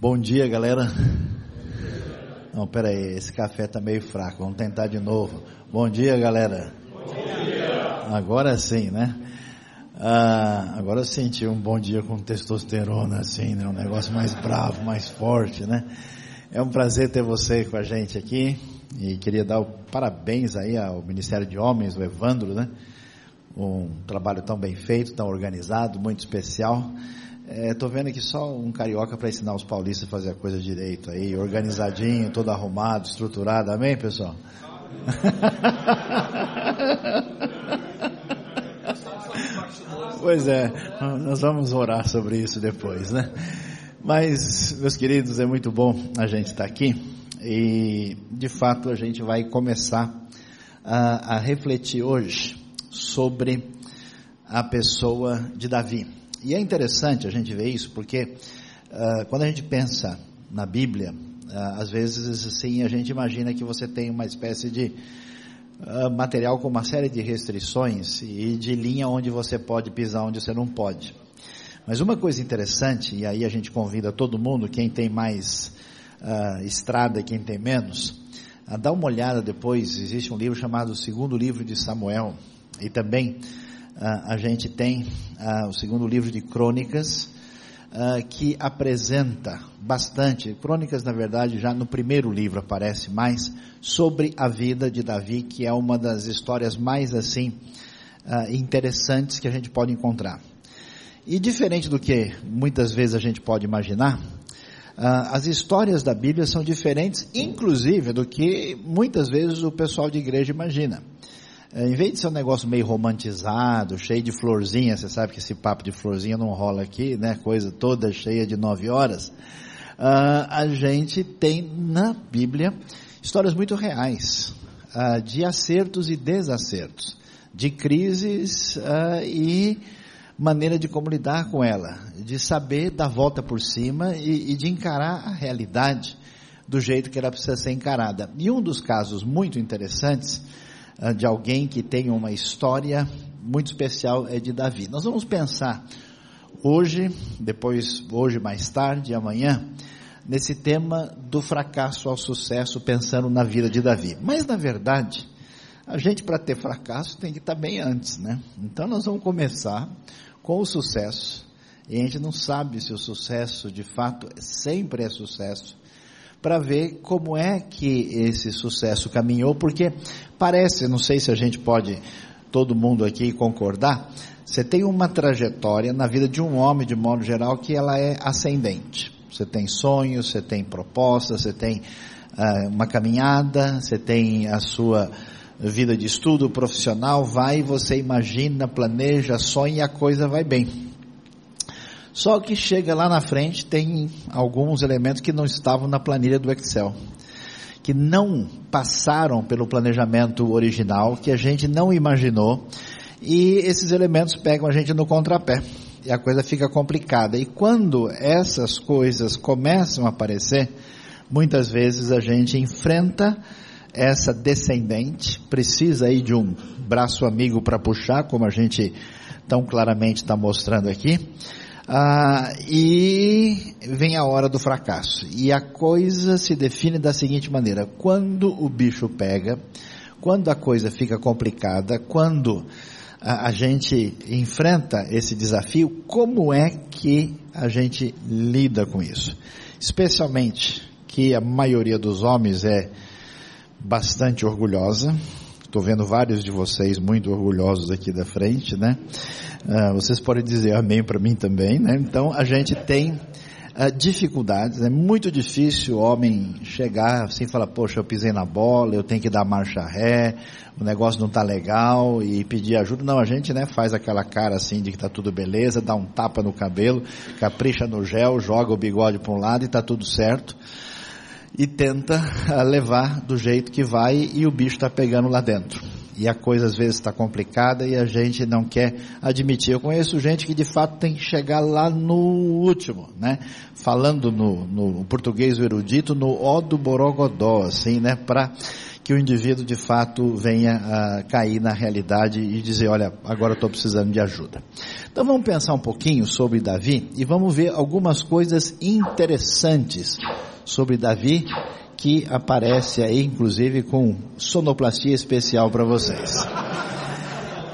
Bom dia, galera. Não, pera aí, esse café tá meio fraco. Vamos tentar de novo. Bom dia, galera. Bom dia. Agora sim, né? Ah, agora eu senti um bom dia com testosterona, assim, né? Um negócio mais bravo, mais forte, né? É um prazer ter você com a gente aqui e queria dar parabéns aí ao Ministério de Homens, o Evandro, né? Um trabalho tão bem feito, tão organizado, muito especial. Estou é, vendo aqui só um carioca para ensinar os paulistas a fazer a coisa direito aí, organizadinho, todo arrumado, estruturado, amém, pessoal? pois é, nós vamos orar sobre isso depois, né? Mas, meus queridos, é muito bom a gente estar tá aqui e, de fato, a gente vai começar a, a refletir hoje sobre a pessoa de Davi. E é interessante a gente ver isso porque uh, quando a gente pensa na Bíblia, uh, às vezes assim a gente imagina que você tem uma espécie de uh, material com uma série de restrições e de linha onde você pode pisar, onde você não pode. Mas uma coisa interessante, e aí a gente convida todo mundo, quem tem mais estrada quem tem menos, a dar uma olhada depois, existe um livro chamado Segundo Livro de Samuel, e também a gente tem o segundo livro de Crônicas, que apresenta bastante, Crônicas na verdade já no primeiro livro aparece mais, sobre a vida de Davi, que é uma das histórias mais assim, interessantes que a gente pode encontrar. E diferente do que muitas vezes a gente pode imaginar, as histórias da Bíblia são diferentes, inclusive, do que muitas vezes o pessoal de igreja imagina. É, em vez de ser um negócio meio romantizado, cheio de florzinha, você sabe que esse papo de florzinha não rola aqui, né? Coisa toda cheia de nove horas. Uh, a gente tem na Bíblia histórias muito reais, uh, de acertos e desacertos, de crises uh, e maneira de como lidar com ela, de saber dar volta por cima e, e de encarar a realidade do jeito que ela precisa ser encarada. E um dos casos muito interessantes de alguém que tem uma história muito especial é de Davi. Nós vamos pensar hoje, depois, hoje mais tarde, amanhã, nesse tema do fracasso ao sucesso, pensando na vida de Davi. Mas na verdade, a gente para ter fracasso tem que estar tá bem antes, né? Então nós vamos começar com o sucesso. E a gente não sabe se o sucesso de fato sempre é sucesso para ver como é que esse sucesso caminhou, porque parece, não sei se a gente pode, todo mundo aqui concordar, você tem uma trajetória na vida de um homem, de modo geral, que ela é ascendente. Você tem sonhos, você tem propostas, você tem uh, uma caminhada, você tem a sua vida de estudo profissional, vai, você imagina, planeja, sonha e a coisa vai bem. Só que chega lá na frente, tem alguns elementos que não estavam na planilha do Excel, que não passaram pelo planejamento original, que a gente não imaginou, e esses elementos pegam a gente no contrapé. E a coisa fica complicada. E quando essas coisas começam a aparecer, muitas vezes a gente enfrenta essa descendente, precisa aí de um braço amigo para puxar, como a gente tão claramente está mostrando aqui, ah, e vem a hora do fracasso. E a coisa se define da seguinte maneira: quando o bicho pega, quando a coisa fica complicada, quando a, a gente enfrenta esse desafio, como é que a gente lida com isso? Especialmente que a maioria dos homens é bastante orgulhosa. Estou vendo vários de vocês muito orgulhosos aqui da frente, né? Uh, vocês podem dizer amém para mim também, né? Então a gente tem uh, dificuldades, é muito difícil o homem chegar assim e falar, poxa, eu pisei na bola, eu tenho que dar marcha ré, o negócio não está legal e pedir ajuda. Não, a gente né, faz aquela cara assim de que está tudo beleza, dá um tapa no cabelo, capricha no gel, joga o bigode para um lado e está tudo certo. E tenta levar do jeito que vai e o bicho está pegando lá dentro e a coisa às vezes está complicada e a gente não quer admitir. Eu conheço gente que de fato tem que chegar lá no último, né? Falando no, no português erudito, no ó do borogodó, assim, né? Para que o indivíduo de fato venha a cair na realidade e dizer, olha, agora estou precisando de ajuda. Então vamos pensar um pouquinho sobre Davi e vamos ver algumas coisas interessantes sobre Davi que aparece aí, inclusive com sonoplastia especial para vocês.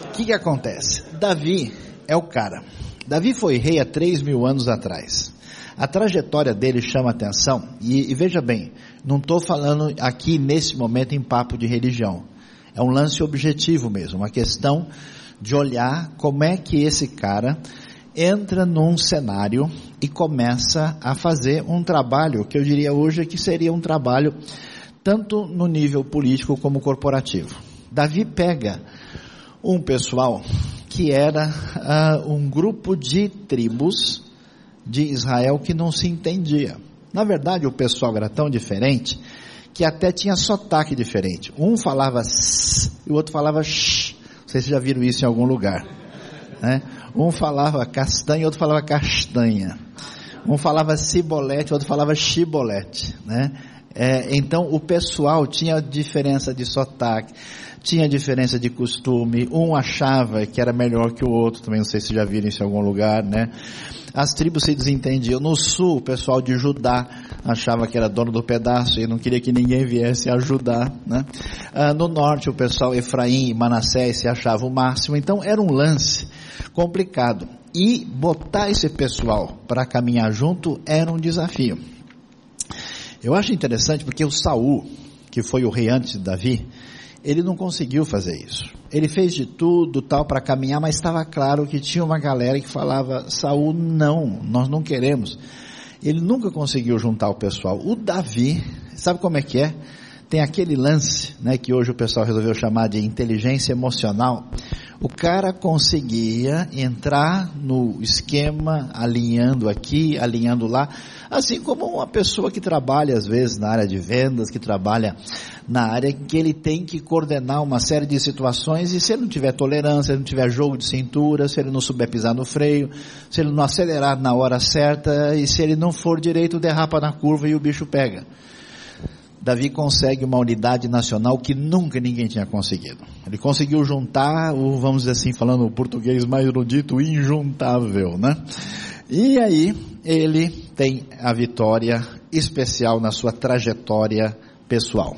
O que, que acontece? Davi é o cara. Davi foi rei há três mil anos atrás. A trajetória dele chama atenção e, e veja bem, não estou falando aqui nesse momento em papo de religião. É um lance objetivo mesmo, uma questão de olhar como é que esse cara entra num cenário e começa a fazer um trabalho que eu diria hoje que seria um trabalho tanto no nível político como corporativo. Davi pega um pessoal que era uh, um grupo de tribos de Israel que não se entendia. Na verdade, o pessoal era tão diferente que até tinha sotaque diferente. Um falava s e o outro falava sh. Vocês já viram isso em algum lugar. Né? Um falava castanha, outro falava castanha. Um falava cibolete, outro falava chibolete. Né? É, então o pessoal tinha diferença de sotaque, tinha diferença de costume. Um achava que era melhor que o outro, também não sei se já viram isso em algum lugar, né? As tribos se desentendiam. No sul, o pessoal de Judá achava que era dono do pedaço e não queria que ninguém viesse ajudar. Né? Ah, no norte, o pessoal Efraim e Manassés se achava o máximo. Então, era um lance complicado. E botar esse pessoal para caminhar junto era um desafio. Eu acho interessante porque o Saul, que foi o rei antes de Davi, ele não conseguiu fazer isso. Ele fez de tudo tal para caminhar, mas estava claro que tinha uma galera que falava: Saul, não, nós não queremos. Ele nunca conseguiu juntar o pessoal. O Davi, sabe como é que é? Tem aquele lance, né, que hoje o pessoal resolveu chamar de inteligência emocional. O cara conseguia entrar no esquema, alinhando aqui, alinhando lá, assim como uma pessoa que trabalha às vezes na área de vendas, que trabalha na área que ele tem que coordenar uma série de situações e se ele não tiver tolerância, se ele não tiver jogo de cintura, se ele não souber pisar no freio, se ele não acelerar na hora certa e se ele não for direito, derrapa na curva e o bicho pega. Davi consegue uma unidade nacional que nunca ninguém tinha conseguido. Ele conseguiu juntar o, vamos dizer assim, falando o português mais erudito, injuntável, né? E aí, ele tem a vitória especial na sua trajetória pessoal.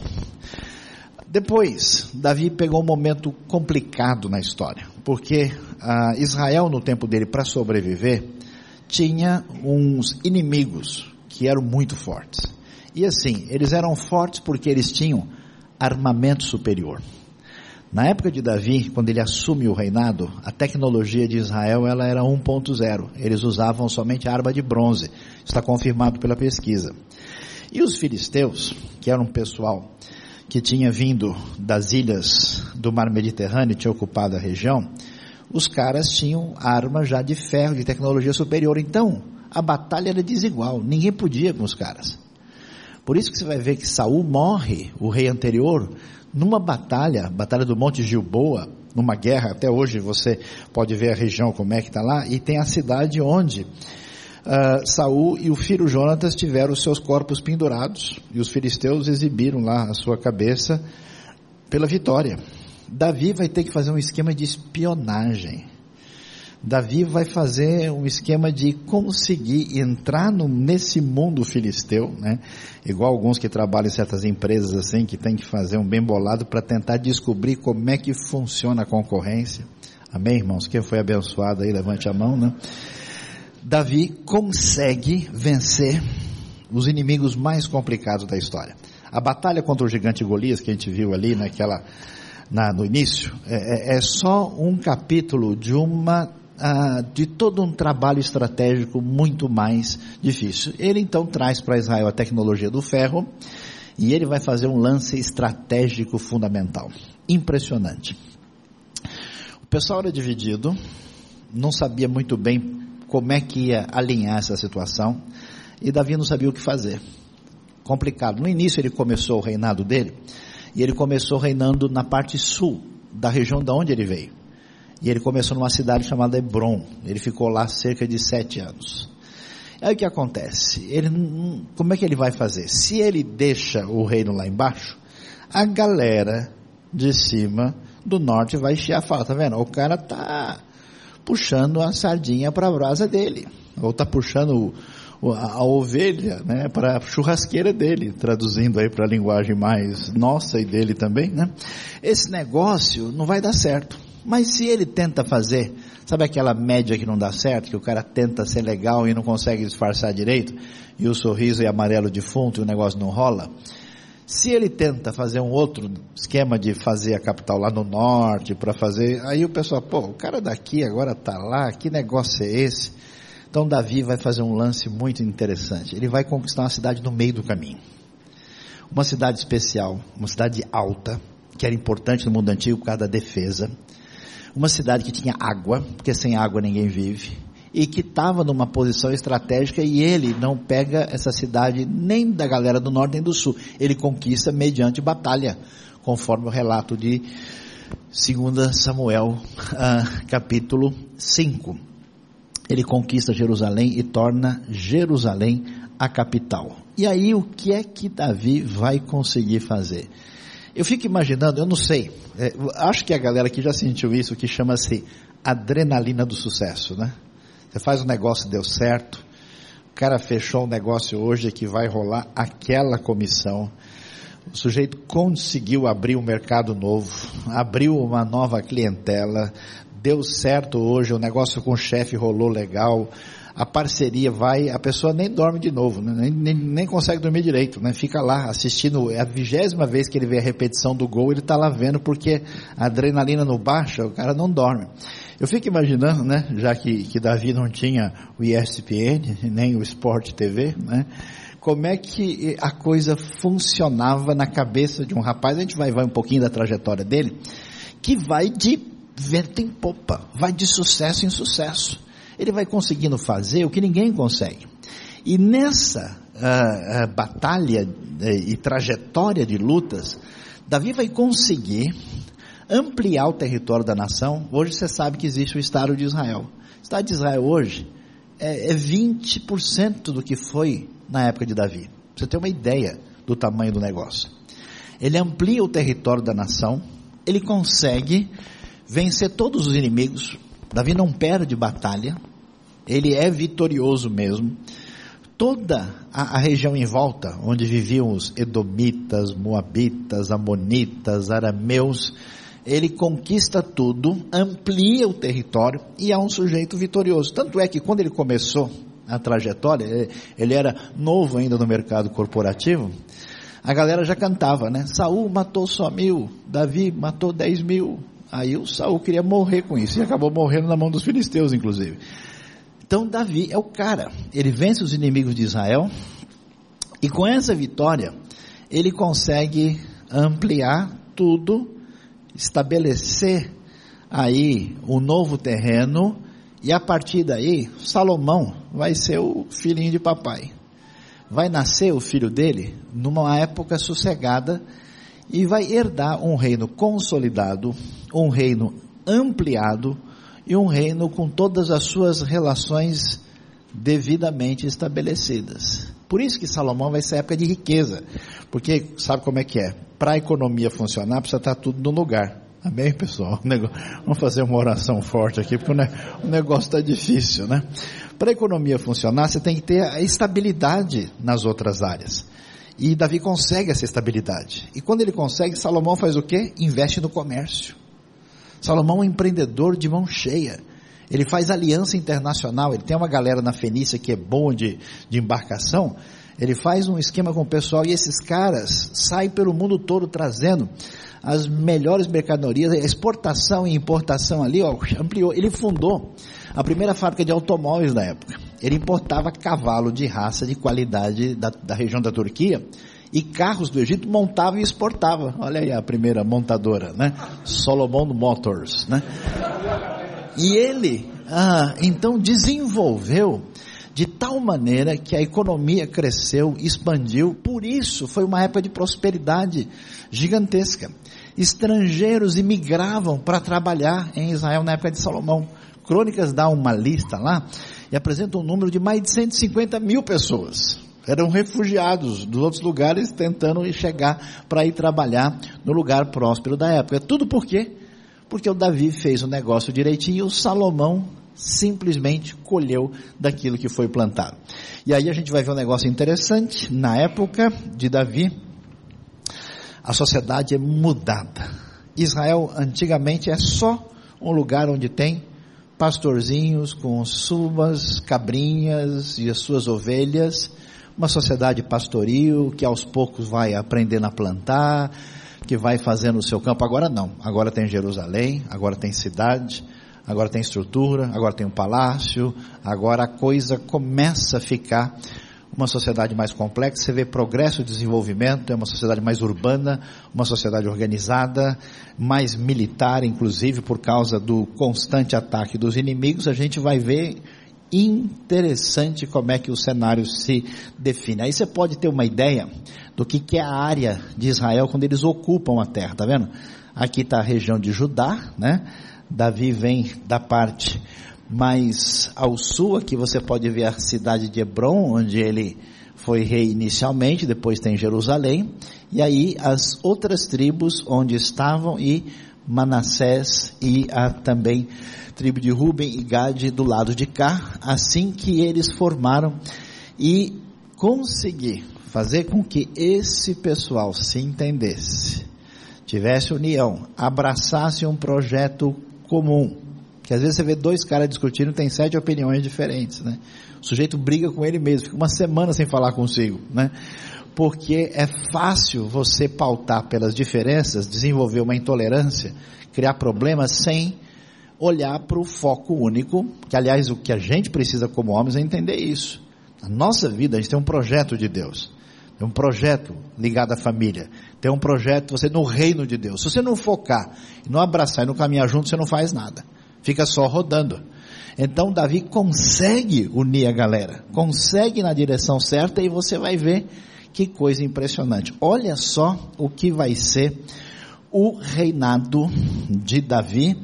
Depois, Davi pegou um momento complicado na história, porque ah, Israel, no tempo dele, para sobreviver, tinha uns inimigos que eram muito fortes. E assim, eles eram fortes porque eles tinham armamento superior. Na época de Davi, quando ele assume o reinado, a tecnologia de Israel ela era 1.0. Eles usavam somente arma de bronze. Está confirmado pela pesquisa. E os filisteus, que eram um pessoal que tinha vindo das ilhas do mar Mediterrâneo, tinha ocupado a região, os caras tinham armas já de ferro, de tecnologia superior. Então, a batalha era desigual, ninguém podia com os caras. Por isso que você vai ver que Saul morre, o rei anterior, numa batalha, batalha do Monte Gilboa, numa guerra, até hoje você pode ver a região como é que está lá, e tem a cidade onde uh, Saul e o filho Jonatas tiveram os seus corpos pendurados, e os filisteus exibiram lá a sua cabeça pela vitória. Davi vai ter que fazer um esquema de espionagem Davi vai fazer um esquema de conseguir entrar no, nesse mundo filisteu, né? Igual alguns que trabalham em certas empresas assim, que tem que fazer um bem bolado para tentar descobrir como é que funciona a concorrência. Amém, irmãos? Quem foi abençoado aí, levante a mão, né? Davi consegue vencer os inimigos mais complicados da história. A batalha contra o gigante Golias, que a gente viu ali naquela, na, no início, é, é, é só um capítulo de uma ah, de todo um trabalho estratégico muito mais difícil. Ele então traz para Israel a tecnologia do ferro e ele vai fazer um lance estratégico fundamental. Impressionante. O pessoal era dividido, não sabia muito bem como é que ia alinhar essa situação e Davi não sabia o que fazer. Complicado. No início ele começou o reinado dele e ele começou reinando na parte sul da região da onde ele veio. E ele começou numa cidade chamada Hebron. Ele ficou lá cerca de sete anos. Aí o que acontece? Ele, como é que ele vai fazer? Se ele deixa o reino lá embaixo, a galera de cima do norte vai chiar fala, tá vendo? O cara tá puxando a sardinha para a brasa dele, ou tá puxando a, a ovelha, né, para a churrasqueira dele, traduzindo aí para a linguagem mais nossa e dele também, né? Esse negócio não vai dar certo. Mas se ele tenta fazer, sabe aquela média que não dá certo, que o cara tenta ser legal e não consegue disfarçar direito, e o sorriso é amarelo defunto e o negócio não rola? Se ele tenta fazer um outro esquema de fazer a capital lá no norte, para fazer, aí o pessoal, pô, o cara daqui agora tá lá, que negócio é esse? Então Davi vai fazer um lance muito interessante. Ele vai conquistar uma cidade no meio do caminho. Uma cidade especial, uma cidade alta, que era importante no mundo antigo por causa da defesa. Uma cidade que tinha água, porque sem água ninguém vive. E que estava numa posição estratégica e ele não pega essa cidade nem da galera do norte nem do sul. Ele conquista mediante batalha, conforme o relato de 2 Samuel, uh, capítulo 5 ele conquista Jerusalém e torna Jerusalém a capital. E aí o que é que Davi vai conseguir fazer? Eu fico imaginando, eu não sei, é, acho que a galera aqui já sentiu isso, que chama-se adrenalina do sucesso, né? Você faz um negócio, deu certo, o cara fechou um negócio hoje que vai rolar aquela comissão, o sujeito conseguiu abrir um mercado novo, abriu uma nova clientela, deu certo hoje, o negócio com o chefe rolou legal, a parceria vai, a pessoa nem dorme de novo, né? nem, nem, nem, consegue dormir direito, né? fica lá assistindo, é a vigésima vez que ele vê a repetição do gol, ele está lá vendo porque a adrenalina no baixa, o cara não dorme. Eu fico imaginando, né, já que, que Davi não tinha o ESPN, nem o Sport TV, né, como é que a coisa funcionava na cabeça de um rapaz, a gente vai, vai um pouquinho da trajetória dele, que vai de vento em popa, vai de sucesso em sucesso. Ele vai conseguindo fazer o que ninguém consegue. E nessa uh, uh, batalha uh, e trajetória de lutas, Davi vai conseguir ampliar o território da nação. Hoje você sabe que existe o Estado de Israel. O Estado de Israel hoje é, é 20% do que foi na época de Davi. Você ter uma ideia do tamanho do negócio. Ele amplia o território da nação, ele consegue vencer todos os inimigos. Davi não perde batalha, ele é vitorioso mesmo. Toda a, a, região em volta, onde viviam os Edomitas, Moabitas, Amonitas, Arameus, ele conquista tudo, amplia o território e é um sujeito vitorioso. Tanto é que quando ele começou a trajetória, ele, era novo ainda no mercado corporativo, a galera já cantava, né? Saul matou só mil, Davi matou dez mil, Aí o Saul queria morrer com isso e acabou morrendo na mão dos filisteus, inclusive. Então Davi é o cara. Ele vence os inimigos de Israel e com essa vitória ele consegue ampliar tudo, estabelecer aí um novo terreno e a partir daí Salomão vai ser o filhinho de papai. Vai nascer o filho dele numa época sossegada e vai herdar um reino consolidado, um reino ampliado e um reino com todas as suas relações devidamente estabelecidas. Por isso que Salomão vai ser época de riqueza, porque sabe como é que é? Para a economia funcionar precisa estar tudo no lugar. Amém, pessoal? Vamos fazer uma oração forte aqui, porque o negócio está difícil, né? Para a economia funcionar, você tem que ter a estabilidade nas outras áreas. E Davi consegue essa estabilidade. E quando ele consegue, Salomão faz o quê? Investe no comércio. Salomão é um empreendedor de mão cheia. Ele faz aliança internacional. Ele tem uma galera na Fenícia que é boa de, de embarcação. Ele faz um esquema com o pessoal e esses caras saem pelo mundo todo trazendo as melhores mercadorias, exportação e importação ali, ó, ampliou. Ele fundou a primeira fábrica de automóveis da época. Ele importava cavalo de raça de qualidade da, da região da Turquia e carros do Egito montava e exportava. Olha aí a primeira montadora, né? Solomon Motors, né? E ele, ah, então desenvolveu de tal maneira que a economia cresceu, expandiu, por isso foi uma época de prosperidade gigantesca. Estrangeiros imigravam para trabalhar em Israel na época de Salomão. Crônicas dá uma lista lá e apresenta um número de mais de 150 mil pessoas. Eram refugiados dos outros lugares tentando chegar para ir trabalhar no lugar próspero da época. Tudo por quê? Porque o Davi fez o negócio direitinho e o Salomão simplesmente colheu daquilo que foi plantado. E aí a gente vai ver um negócio interessante. Na época de Davi, a sociedade é mudada. Israel antigamente é só um lugar onde tem pastorzinhos com suas cabrinhas e as suas ovelhas, uma sociedade pastoril que aos poucos vai aprendendo a plantar, que vai fazendo o seu campo. Agora não, agora tem Jerusalém, agora tem cidade, agora tem estrutura, agora tem um palácio, agora a coisa começa a ficar uma sociedade mais complexa, você vê progresso e desenvolvimento, é uma sociedade mais urbana, uma sociedade organizada, mais militar, inclusive por causa do constante ataque dos inimigos, a gente vai ver interessante como é que o cenário se define. Aí você pode ter uma ideia do que, que é a área de Israel quando eles ocupam a terra, tá vendo? Aqui está a região de Judá, né? Davi vem da parte mais ao sul, aqui você pode ver a cidade de Hebron, onde ele foi rei inicialmente, depois tem Jerusalém, e aí as outras tribos onde estavam e Manassés e a também tribo de Ruben e Gade do lado de cá, assim que eles formaram e conseguir fazer com que esse pessoal se entendesse, tivesse união, abraçasse um projeto comum, que às vezes você vê dois caras discutindo, tem sete opiniões diferentes, né? O sujeito briga com ele mesmo, fica uma semana sem falar consigo, né? Porque é fácil você pautar pelas diferenças, desenvolver uma intolerância, criar problemas sem olhar para o foco único, que aliás o que a gente precisa como homens é entender isso. Na nossa vida a gente tem um projeto de Deus. Tem um projeto ligado à família. Tem um projeto, você no reino de Deus. Se você não focar, não abraçar e não caminhar junto, você não faz nada fica só rodando. Então Davi consegue unir a galera, consegue na direção certa e você vai ver que coisa impressionante. Olha só o que vai ser o reinado de Davi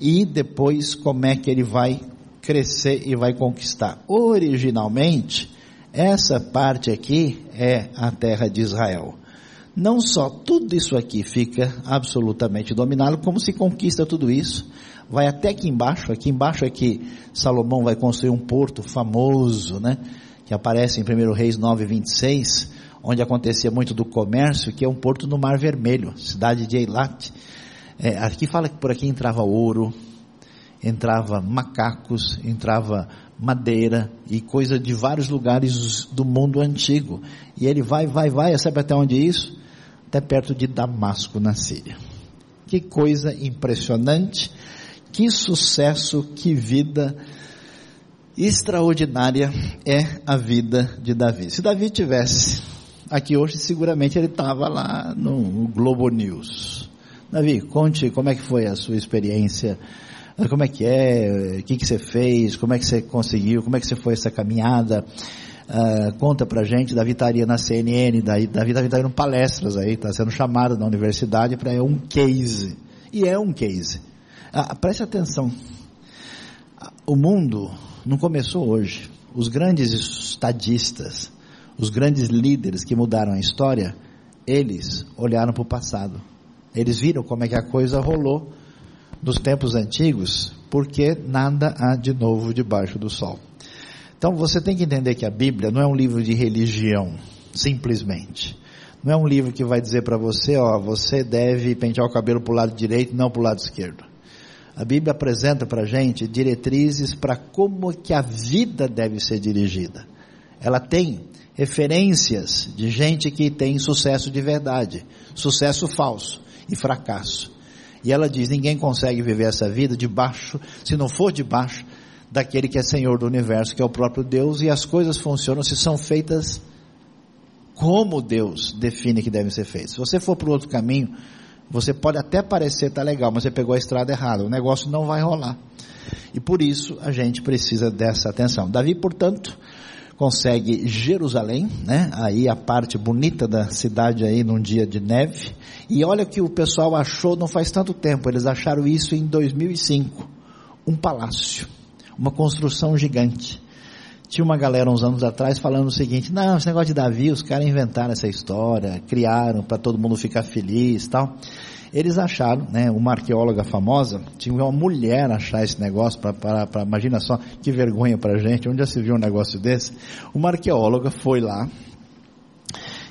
e depois como é que ele vai crescer e vai conquistar. Originalmente, essa parte aqui é a terra de Israel. Não só tudo isso aqui fica absolutamente dominado, como se conquista tudo isso vai até aqui embaixo, aqui embaixo é que Salomão vai construir um porto famoso, né? Que aparece em 1 Reis 9, 26, onde acontecia muito do comércio, que é um porto no Mar Vermelho, cidade de Eilat. É, aqui fala que por aqui entrava ouro, entrava macacos, entrava madeira e coisa de vários lugares do mundo antigo. E ele vai, vai, vai, sabe até onde é isso? Até perto de Damasco, na Síria. Que coisa impressionante que sucesso, que vida extraordinária é a vida de Davi. Se Davi tivesse aqui hoje, seguramente ele estava lá no Globo News. Davi, conte como é que foi a sua experiência, como é que é, o que, que você fez, como é que você conseguiu, como é que você foi essa caminhada. Uh, conta pra gente, Davi estaria na CNN, daí, Davi Davi está indo palestras aí, está sendo chamado na universidade para um case. E é um case. Ah, preste atenção. O mundo não começou hoje. Os grandes estadistas, os grandes líderes que mudaram a história, eles olharam para o passado. Eles viram como é que a coisa rolou nos tempos antigos, porque nada há de novo debaixo do sol. Então você tem que entender que a Bíblia não é um livro de religião, simplesmente. Não é um livro que vai dizer para você, ó, você deve pentear o cabelo para o lado direito, não para o lado esquerdo. A Bíblia apresenta para a gente diretrizes para como que a vida deve ser dirigida. Ela tem referências de gente que tem sucesso de verdade, sucesso falso e fracasso. E ela diz: ninguém consegue viver essa vida debaixo, se não for debaixo daquele que é Senhor do universo, que é o próprio Deus, e as coisas funcionam se são feitas como Deus define que devem ser feitas. Se você for para o outro caminho, você pode até parecer tá legal, mas você pegou a estrada errada. O negócio não vai rolar. E por isso a gente precisa dessa atenção. Davi, portanto, consegue Jerusalém, né? Aí a parte bonita da cidade aí num dia de neve. E olha que o pessoal achou não faz tanto tempo. Eles acharam isso em 2005. Um palácio, uma construção gigante. tinha uma galera uns anos atrás falando o seguinte: não, esse negócio de Davi, os caras inventaram essa história, criaram para todo mundo ficar feliz tal. Eles acharam, né, uma arqueóloga famosa, tinha uma mulher achar esse negócio, para, imagina só que vergonha para gente, onde já se viu um negócio desse? Uma arqueóloga foi lá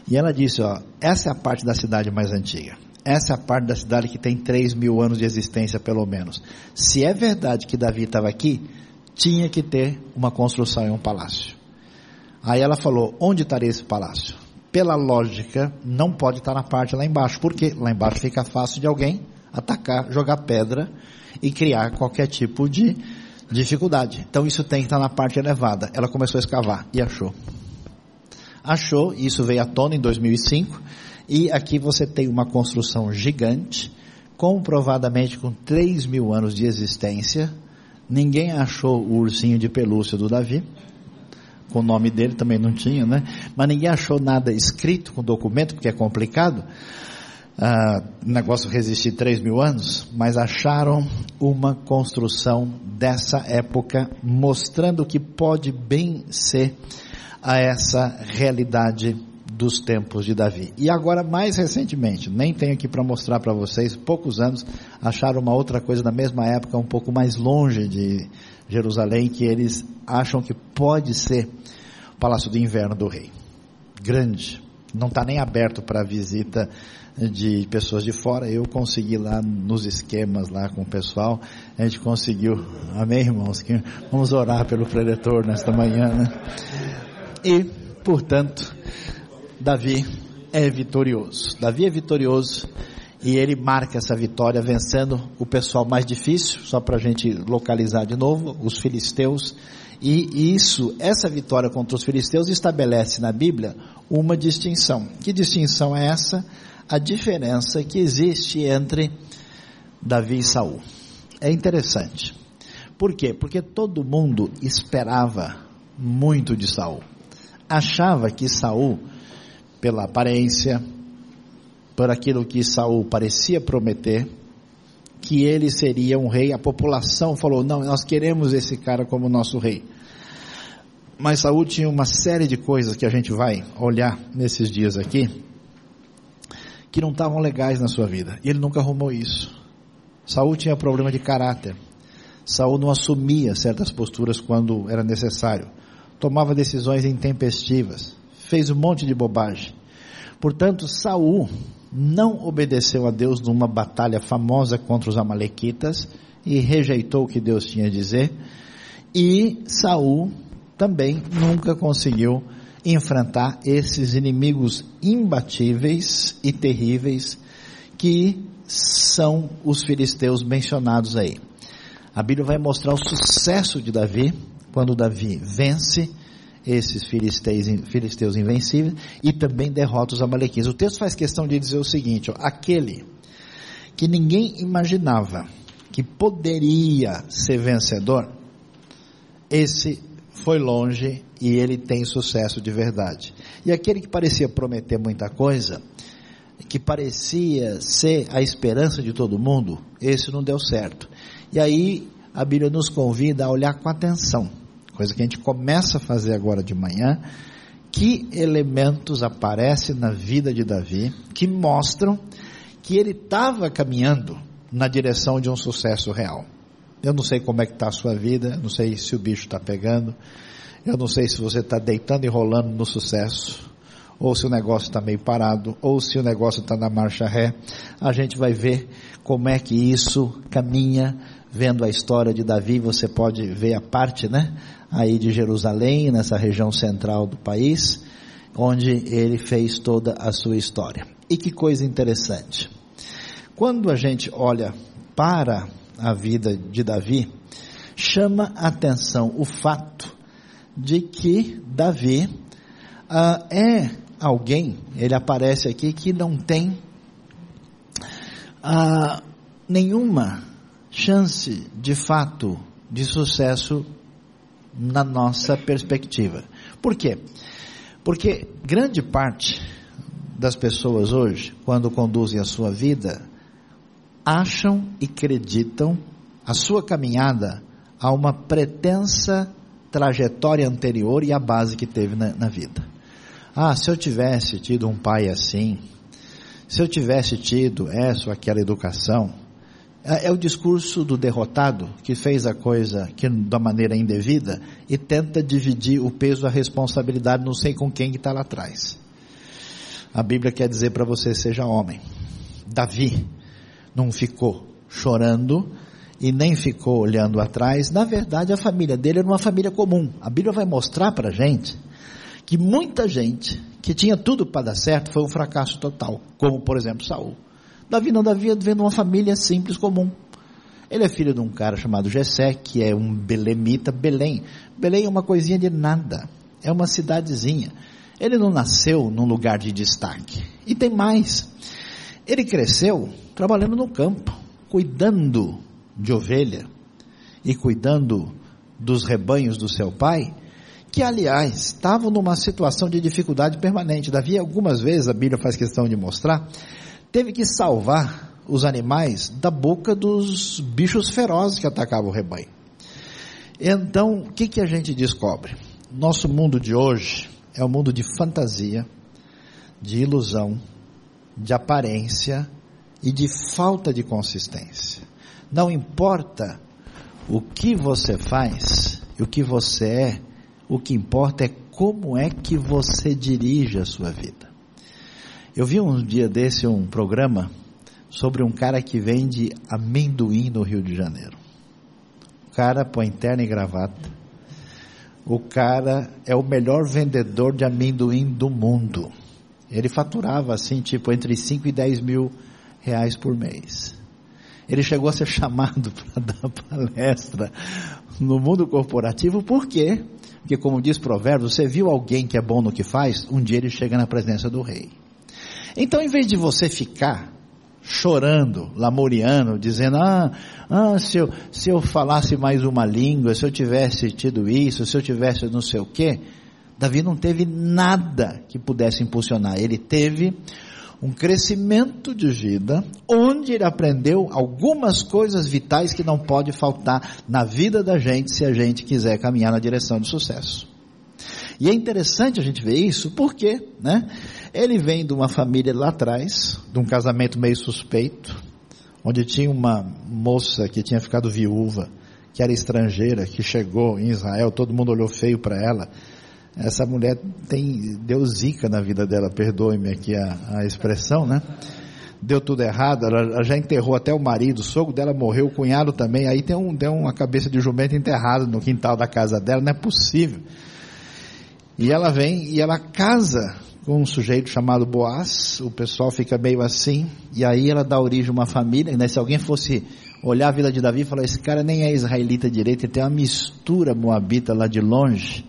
e ela disse: ó, essa é a parte da cidade mais antiga. Essa é a parte da cidade que tem 3 mil anos de existência, pelo menos. Se é verdade que Davi estava aqui, tinha que ter uma construção e um palácio. Aí ela falou: onde estaria esse palácio? Pela lógica, não pode estar na parte lá embaixo, porque lá embaixo fica fácil de alguém atacar, jogar pedra e criar qualquer tipo de dificuldade. Então isso tem que estar na parte elevada. Ela começou a escavar e achou. Achou, isso veio à tona em 2005, e aqui você tem uma construção gigante, comprovadamente com 3 mil anos de existência, Ninguém achou o ursinho de pelúcia do Davi. Com o nome dele também não tinha, né? Mas ninguém achou nada escrito com documento, porque é complicado. Ah, negócio resistir 3 mil anos, mas acharam uma construção dessa época, mostrando que pode bem ser a essa realidade dos tempos de Davi. E agora, mais recentemente, nem tenho aqui para mostrar para vocês, poucos anos, acharam uma outra coisa da mesma época, um pouco mais longe de Jerusalém, que eles acham que pode ser o Palácio do Inverno do Rei. Grande. Não está nem aberto para visita de pessoas de fora. Eu consegui lá nos esquemas lá com o pessoal. A gente conseguiu. Amém, irmãos? Vamos orar pelo preletor nesta manhã, né? E, portanto, Davi é vitorioso. Davi é vitorioso e ele marca essa vitória vencendo o pessoal mais difícil, só para a gente localizar de novo, os filisteus. E isso, essa vitória contra os filisteus estabelece na Bíblia uma distinção. Que distinção é essa? A diferença que existe entre Davi e Saul. É interessante. Por quê? Porque todo mundo esperava muito de Saul. Achava que Saul pela aparência, por aquilo que Saul parecia prometer, que ele seria um rei. A população falou: "Não, nós queremos esse cara como nosso rei". Mas Saul tinha uma série de coisas que a gente vai olhar nesses dias aqui que não estavam legais na sua vida. E ele nunca arrumou isso. Saul tinha problema de caráter. Saul não assumia certas posturas quando era necessário. Tomava decisões intempestivas fez um monte de bobagem. Portanto, Saul não obedeceu a Deus numa batalha famosa contra os amalequitas e rejeitou o que Deus tinha a dizer. E Saul também nunca conseguiu enfrentar esses inimigos imbatíveis e terríveis que são os filisteus mencionados aí. A Bíblia vai mostrar o sucesso de Davi quando Davi vence esses filisteus, filisteus invencíveis e também derrota os amalequitas. O texto faz questão de dizer o seguinte, ó, aquele que ninguém imaginava que poderia ser vencedor, esse foi longe e ele tem sucesso de verdade. E aquele que parecia prometer muita coisa, que parecia ser a esperança de todo mundo, esse não deu certo. E aí a Bíblia nos convida a olhar com atenção coisa que a gente começa a fazer agora de manhã, que elementos aparecem na vida de Davi que mostram que ele estava caminhando na direção de um sucesso real. Eu não sei como é que está a sua vida, não sei se o bicho está pegando, eu não sei se você está deitando e rolando no sucesso, ou se o negócio está meio parado, ou se o negócio está na marcha ré. A gente vai ver como é que isso caminha. Vendo a história de Davi, você pode ver a parte, né? Aí de Jerusalém, nessa região central do país, onde ele fez toda a sua história. E que coisa interessante. Quando a gente olha para a vida de Davi, chama atenção o fato de que Davi uh, é alguém, ele aparece aqui, que não tem uh, nenhuma chance de fato de sucesso na nossa perspectiva. Por quê? Porque grande parte das pessoas hoje, quando conduzem a sua vida, acham e acreditam a sua caminhada a uma pretensa trajetória anterior e a base que teve na, na vida. Ah, se eu tivesse tido um pai assim, se eu tivesse tido essa ou aquela educação, é, é o discurso do derrotado que fez a coisa que, da maneira indevida e tenta dividir o peso da responsabilidade, não sei com quem está lá atrás. A Bíblia quer dizer para você: seja homem. Davi não ficou chorando e nem ficou olhando atrás. Na verdade, a família dele era uma família comum. A Bíblia vai mostrar para a gente que muita gente que tinha tudo para dar certo foi um fracasso total, como por exemplo Saul. Davi não, Davi vendo uma família simples, comum. Ele é filho de um cara chamado Jessé, que é um belemita, Belém. Belém é uma coisinha de nada, é uma cidadezinha. Ele não nasceu num lugar de destaque. E tem mais. Ele cresceu trabalhando no campo, cuidando de ovelha e cuidando dos rebanhos do seu pai, que aliás estavam numa situação de dificuldade permanente. Davi, algumas vezes, a Bíblia faz questão de mostrar, teve que salvar os animais da boca dos bichos ferozes que atacavam o rebanho. Então, o que, que a gente descobre? Nosso mundo de hoje é um mundo de fantasia, de ilusão, de aparência e de falta de consistência. Não importa o que você faz o que você é, o que importa é como é que você dirige a sua vida. Eu vi um dia desse um programa sobre um cara que vende amendoim no Rio de Janeiro. O cara põe terno e gravata. O cara é o melhor vendedor de amendoim do mundo. Ele faturava assim, tipo, entre 5 e 10 mil reais por mês. Ele chegou a ser chamado para dar palestra no mundo corporativo, por quê? Porque, como diz Provérbios, você viu alguém que é bom no que faz, um dia ele chega na presença do rei. Então, em vez de você ficar chorando, lamoriando, dizendo, ah, ah se, eu, se eu falasse mais uma língua, se eu tivesse tido isso, se eu tivesse não sei o quê, Davi não teve nada que pudesse impulsionar. Ele teve um crescimento de vida, onde ele aprendeu algumas coisas vitais que não pode faltar na vida da gente se a gente quiser caminhar na direção do sucesso. E é interessante a gente ver isso, porque, né? Ele vem de uma família lá atrás, de um casamento meio suspeito, onde tinha uma moça que tinha ficado viúva, que era estrangeira, que chegou em Israel, todo mundo olhou feio para ela. Essa mulher tem, deu zica na vida dela, perdoe-me aqui a, a expressão, né? Deu tudo errado, ela, já enterrou até o marido, o sogro dela morreu, o cunhado também, aí tem, um, tem uma cabeça de jumento enterrada no quintal da casa dela, não é possível. E ela vem e ela casa com um sujeito chamado Boaz, o pessoal fica meio assim, e aí ela dá origem a uma família, né? se alguém fosse olhar a vida de Davi e falar, esse cara nem é israelita direito, ele tem uma mistura moabita lá de longe,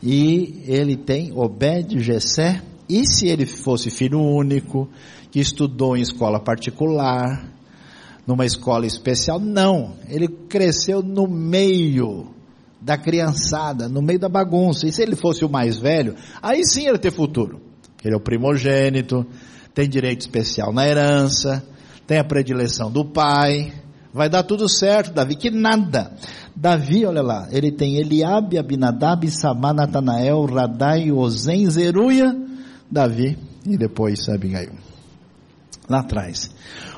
e ele tem Obed, Jessé, e se ele fosse filho único, que estudou em escola particular, numa escola especial, não, ele cresceu no meio da criançada, no meio da bagunça. E se ele fosse o mais velho, aí sim ele ter futuro. Ele é o primogênito, tem direito especial na herança, tem a predileção do pai, vai dar tudo certo, Davi, que nada. Davi, olha lá, ele tem Eliabe, Abinadab, Samá, Natanael, Radai, Ozen, Zeruia, Davi e depois Abigail. Lá atrás.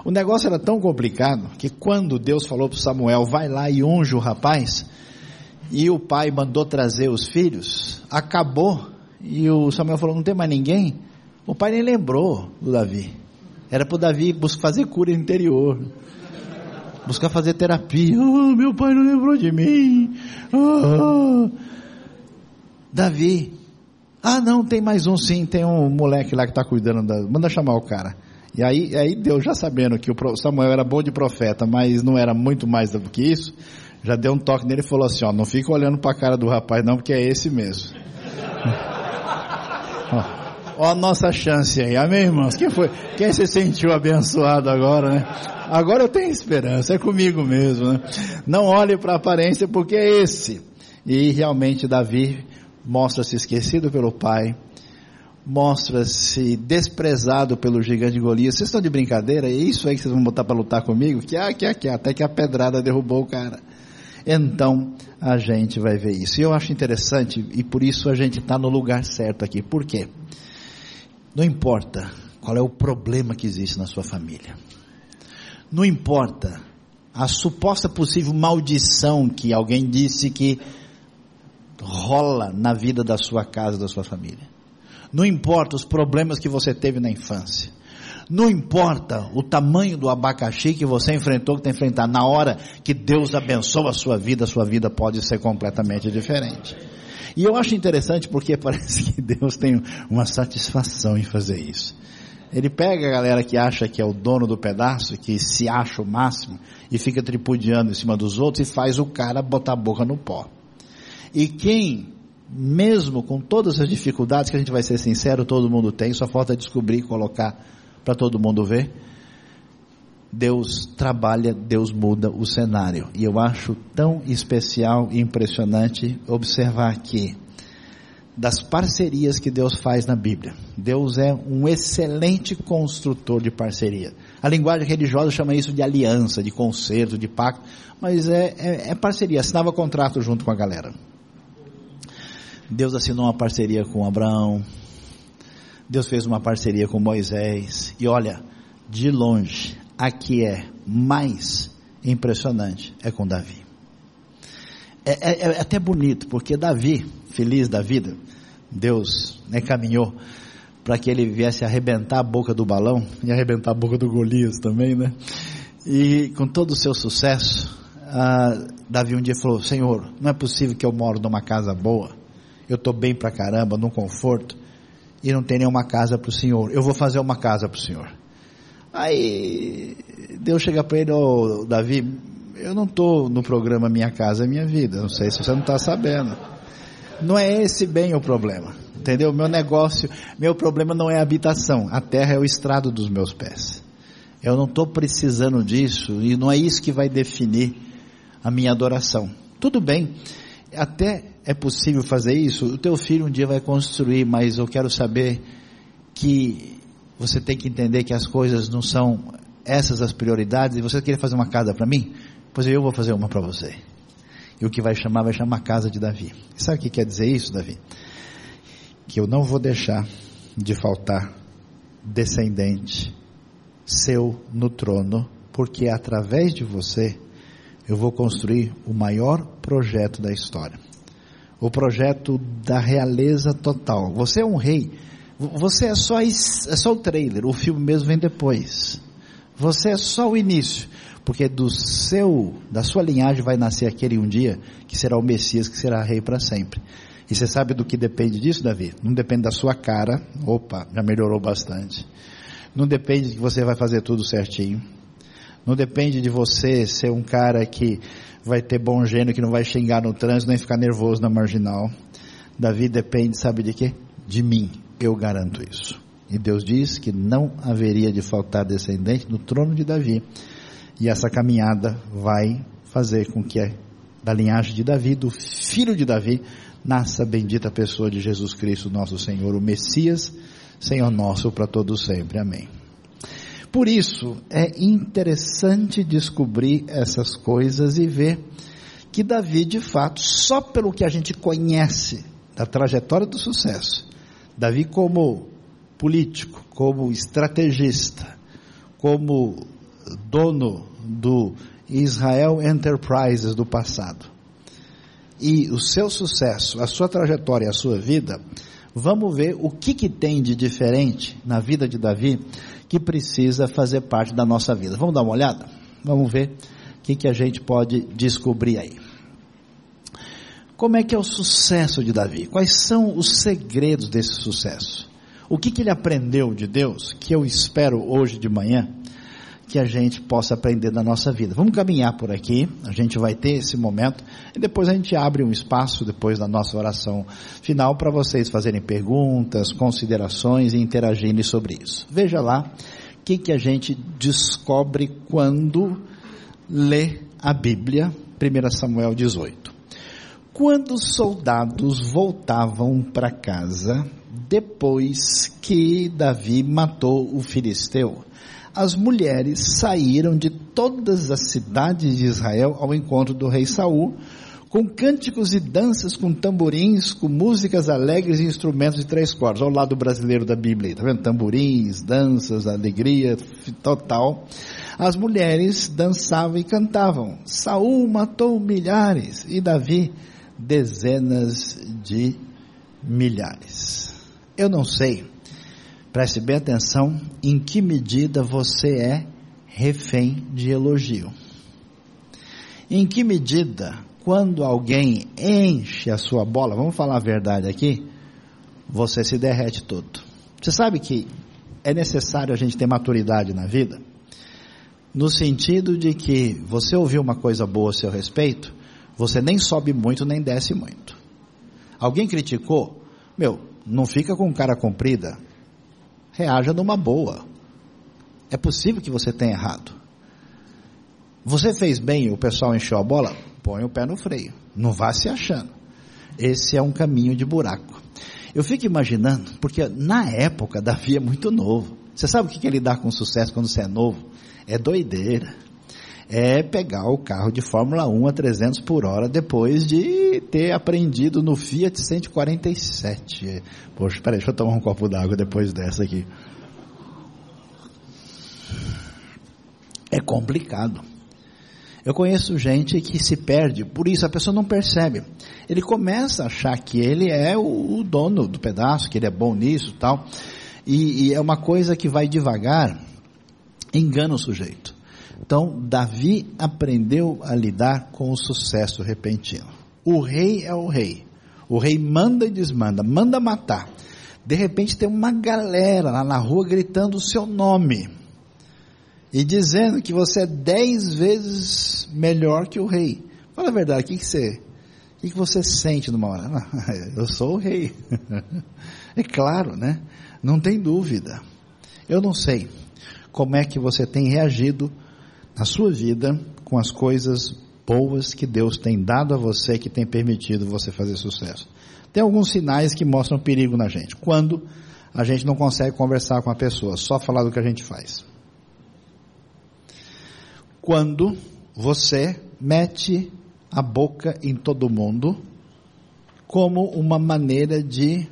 O negócio era tão complicado que quando Deus falou para Samuel, vai lá e unge o rapaz, e o pai mandou trazer os filhos, acabou, e o Samuel falou, não tem mais ninguém, o pai nem lembrou do Davi, era para o Davi buscar fazer cura interior, buscar fazer terapia, oh, meu pai não lembrou de mim, oh. Davi, ah não, tem mais um sim, tem um moleque lá que está cuidando, da, manda chamar o cara, e aí, aí Deus já sabendo que o Samuel era bom de profeta, mas não era muito mais do que isso, já deu um toque nele e falou assim, ó, não fica olhando para a cara do rapaz não, porque é esse mesmo. ó, ó, a nossa chance aí, amém irmãos? Quem foi? Quem se sentiu abençoado agora, né? Agora eu tenho esperança, é comigo mesmo, né? Não olhe para a aparência porque é esse. E realmente Davi mostra-se esquecido pelo pai, mostra-se desprezado pelo gigante Golias. Vocês estão de brincadeira? É isso aí que vocês vão botar para lutar comigo? Que ah, que ah, que até que a pedrada derrubou o cara. Então a gente vai ver isso. E eu acho interessante, e por isso a gente está no lugar certo aqui. Por quê? Não importa qual é o problema que existe na sua família. Não importa a suposta possível maldição que alguém disse que rola na vida da sua casa, da sua família. Não importa os problemas que você teve na infância. Não importa o tamanho do abacaxi que você enfrentou, que tem enfrentar. Na hora que Deus abençoa a sua vida, a sua vida pode ser completamente diferente. E eu acho interessante porque parece que Deus tem uma satisfação em fazer isso. Ele pega a galera que acha que é o dono do pedaço, que se acha o máximo, e fica tripudiando em cima dos outros e faz o cara botar a boca no pó. E quem, mesmo com todas as dificuldades que a gente vai ser sincero, todo mundo tem, só falta descobrir e colocar para todo mundo ver. Deus trabalha, Deus muda o cenário. E eu acho tão especial e impressionante observar aqui das parcerias que Deus faz na Bíblia. Deus é um excelente construtor de parceria. A linguagem religiosa chama isso de aliança, de concerto, de pacto, mas é, é, é parceria. Assinava contrato junto com a galera. Deus assinou uma parceria com Abraão. Deus fez uma parceria com Moisés. E olha, de longe, a que é mais impressionante é com Davi. É, é, é, até bonito, porque Davi, feliz da vida, Deus né, caminhou para que ele viesse arrebentar a boca do balão e arrebentar a boca do Golias também, né? E com todo o seu sucesso, ah, Davi um dia falou: Senhor, não é possível que eu moro numa casa boa, eu estou bem pra caramba, num conforto, e não tem nenhuma casa para o Senhor. Eu vou fazer uma casa para o Senhor. Aí Deus chega para ele: oh, Davi, eu não estou no programa Minha Casa Minha Vida, não sei se você não está sabendo. Não é esse bem o problema, entendeu? Meu negócio, meu problema não é a habitação, a terra é o estrado dos meus pés. Eu não estou precisando disso e não é isso que vai definir a minha adoração. Tudo bem, até é possível fazer isso. O teu filho um dia vai construir, mas eu quero saber que você tem que entender que as coisas não são essas as prioridades e você quer fazer uma casa para mim? Pois eu vou fazer uma para você. E o que vai chamar, vai chamar casa de Davi. Sabe o que quer dizer isso, Davi? Que eu não vou deixar de faltar descendente seu no trono, porque através de você eu vou construir o maior projeto da história. O projeto da realeza total. Você é um rei. Você é só, é só o trailer, o filme mesmo vem depois. Você é só o início porque do seu, da sua linhagem vai nascer aquele um dia que será o Messias, que será rei para sempre. E você sabe do que depende disso, Davi? Não depende da sua cara. Opa, já melhorou bastante. Não depende de que você vai fazer tudo certinho. Não depende de você ser um cara que vai ter bom gênio, que não vai xingar no trânsito, nem ficar nervoso na marginal. Davi depende, sabe de quê? De mim. Eu garanto isso. E Deus diz que não haveria de faltar descendente no trono de Davi e essa caminhada vai fazer com que da linhagem de Davi, do filho de Davi, nasça a bendita pessoa de Jesus Cristo, nosso Senhor, o Messias, Senhor nosso para todos sempre. Amém. Por isso, é interessante descobrir essas coisas e ver que Davi, de fato, só pelo que a gente conhece da trajetória do sucesso, Davi como político, como estrategista, como dono do Israel Enterprises do passado. E o seu sucesso, a sua trajetória, a sua vida, vamos ver o que, que tem de diferente na vida de Davi que precisa fazer parte da nossa vida. Vamos dar uma olhada? Vamos ver o que, que a gente pode descobrir aí. Como é que é o sucesso de Davi? Quais são os segredos desse sucesso? O que, que ele aprendeu de Deus que eu espero hoje de manhã que a gente possa aprender na nossa vida. Vamos caminhar por aqui, a gente vai ter esse momento e depois a gente abre um espaço depois da nossa oração final para vocês fazerem perguntas, considerações e interagirem sobre isso. Veja lá o que, que a gente descobre quando lê a Bíblia, 1 Samuel 18. Quando os soldados voltavam para casa, depois que Davi matou o filisteu, as mulheres saíram de todas as cidades de Israel ao encontro do rei Saul, com cânticos e danças, com tamborins, com músicas alegres e instrumentos de três cordas. Ao lado brasileiro da Bíblia, tá vendo? Tamborins, danças, alegria total. As mulheres dançavam e cantavam. Saul matou milhares e Davi dezenas de milhares. Eu não sei Preste bem atenção em que medida você é refém de elogio. Em que medida, quando alguém enche a sua bola, vamos falar a verdade aqui, você se derrete todo. Você sabe que é necessário a gente ter maturidade na vida, no sentido de que você ouviu uma coisa boa a seu respeito, você nem sobe muito nem desce muito. Alguém criticou? Meu, não fica com cara comprida, reaja numa boa. É possível que você tenha errado. Você fez bem, o pessoal encheu a bola, põe o pé no freio. Não vá se achando. Esse é um caminho de buraco. Eu fico imaginando, porque na época Davi é muito novo. Você sabe o que é lidar com sucesso quando você é novo? É doideira. É pegar o carro de Fórmula 1 a 300 por hora depois de ter aprendido no Fiat 147. Poxa, peraí, deixa eu tomar um copo d'água depois dessa aqui. É complicado. Eu conheço gente que se perde, por isso a pessoa não percebe. Ele começa a achar que ele é o, dono do pedaço, que ele é bom nisso tal. E, e é uma coisa que vai devagar, engana o sujeito. Então, Davi aprendeu a lidar com o sucesso repentino. O rei é o rei. O rei manda e desmanda, manda matar. De repente tem uma galera lá na rua gritando o seu nome e dizendo que você é dez vezes melhor que o rei. Fala a verdade, o que, que você, o que, que você sente numa hora? Eu sou o rei. É claro, né? Não tem dúvida. Eu não sei como é que você tem reagido na sua vida com as coisas boas que Deus tem dado a você, que tem permitido você fazer sucesso. Tem alguns sinais que mostram perigo na gente. Quando a gente não consegue conversar com a pessoa, só falar do que a gente faz. Quando você mete a boca em todo mundo como uma maneira de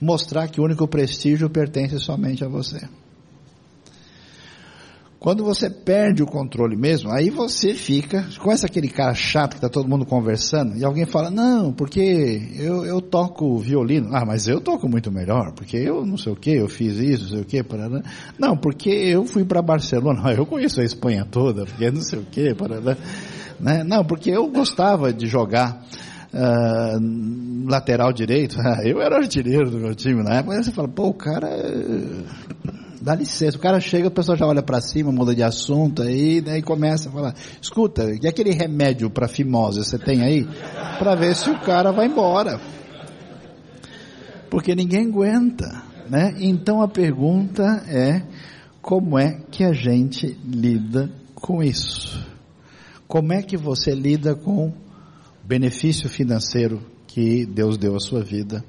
mostrar que o único prestígio pertence somente a você. Quando você perde o controle mesmo, aí você fica, conhece aquele cara chato que está todo mundo conversando, e alguém fala, não, porque eu, eu toco violino. Ah, mas eu toco muito melhor, porque eu não sei o que, eu fiz isso, não sei o que. Não, porque eu fui para Barcelona, eu conheço a Espanha toda, porque não sei o que, parará. Né? Não, porque eu gostava de jogar uh, lateral direito, eu era artilheiro do meu time na época, aí você fala, pô, o cara dá licença. O cara chega, a pessoa já olha para cima, muda de assunto aí, daí começa a falar, escuta, e aquele remédio para fimose você tem aí? Para ver se o cara vai embora. Porque ninguém aguenta, né? Então a pergunta é, como é que a gente lida com isso? Como é que você lida com o benefício financeiro que Deus deu à sua vida?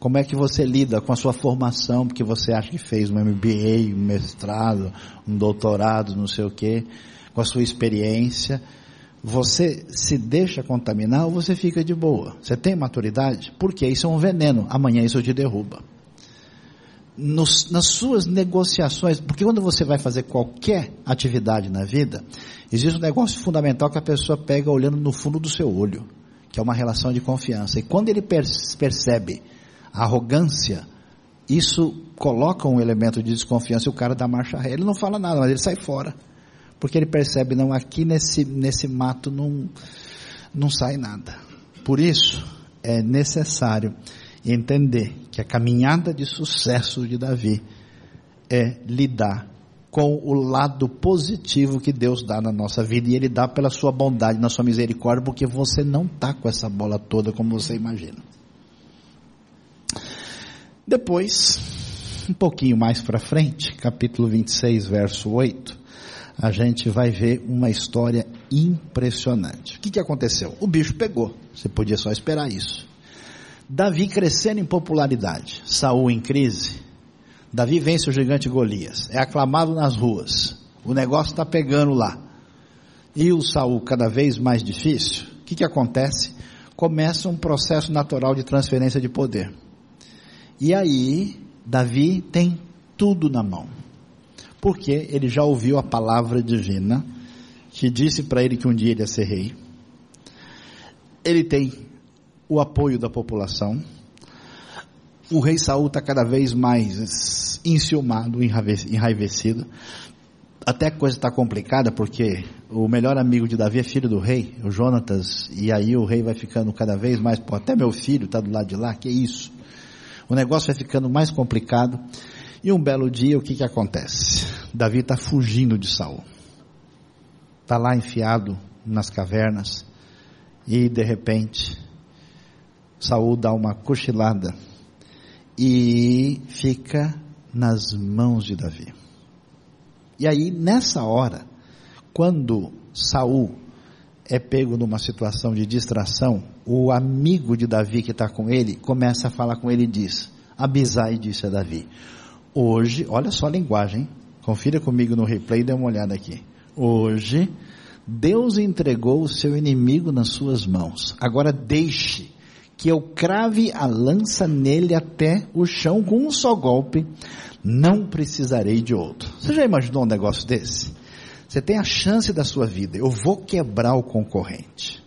Como é que você lida com a sua formação, porque você acha que fez um MBA, um mestrado, um doutorado, não sei o quê, com a sua experiência? Você se deixa contaminar ou você fica de boa? Você tem maturidade? Porque isso é um veneno. Amanhã isso te derruba. Nos, nas suas negociações, porque quando você vai fazer qualquer atividade na vida, existe um negócio fundamental que a pessoa pega olhando no fundo do seu olho, que é uma relação de confiança. E quando ele percebe arrogância, isso coloca um elemento de desconfiança e o cara dá marcha ré. Ele não fala nada, mas ele sai fora. Porque ele percebe, não, aqui nesse, nesse mato não, não sai nada. Por isso, é necessário entender que a caminhada de sucesso de Davi é lidar com o lado positivo que Deus dá na nossa vida e Ele dá pela sua bondade, na sua misericórdia, porque você não está com essa bola toda como você imagina. Depois, um pouquinho mais para frente, capítulo 26, verso 8, a gente vai ver uma história impressionante. O que, que aconteceu? O bicho pegou. Você podia só esperar isso. Davi crescendo em popularidade, Saul em crise, Davi vence o gigante Golias, é aclamado nas ruas, o negócio está pegando lá. E o Saul cada vez mais difícil, o que, que acontece? Começa um processo natural de transferência de poder. E aí, Davi tem tudo na mão. Porque ele já ouviu a palavra divina, que disse para ele que um dia ele ia ser rei. Ele tem o apoio da população, o rei Saul está cada vez mais enciumado, enraivecido. Até a coisa está complicada porque o melhor amigo de Davi é filho do rei, o Jonatas, e aí o rei vai ficando cada vez mais, pô, até meu filho está do lado de lá, que isso? O negócio vai ficando mais complicado. E um belo dia, o que que acontece? Davi está fugindo de Saul. Está lá enfiado nas cavernas e de repente Saul dá uma cochilada e fica nas mãos de Davi. E aí, nessa hora, quando Saul é pego numa situação de distração, o amigo de Davi que está com ele começa a falar com ele e diz: Abisai disse a Davi. Hoje, olha só a linguagem, confira comigo no replay e dê uma olhada aqui. Hoje, Deus entregou o seu inimigo nas suas mãos. Agora deixe que eu crave a lança nele até o chão com um só golpe, não precisarei de outro. Você já imaginou um negócio desse? Você tem a chance da sua vida, eu vou quebrar o concorrente.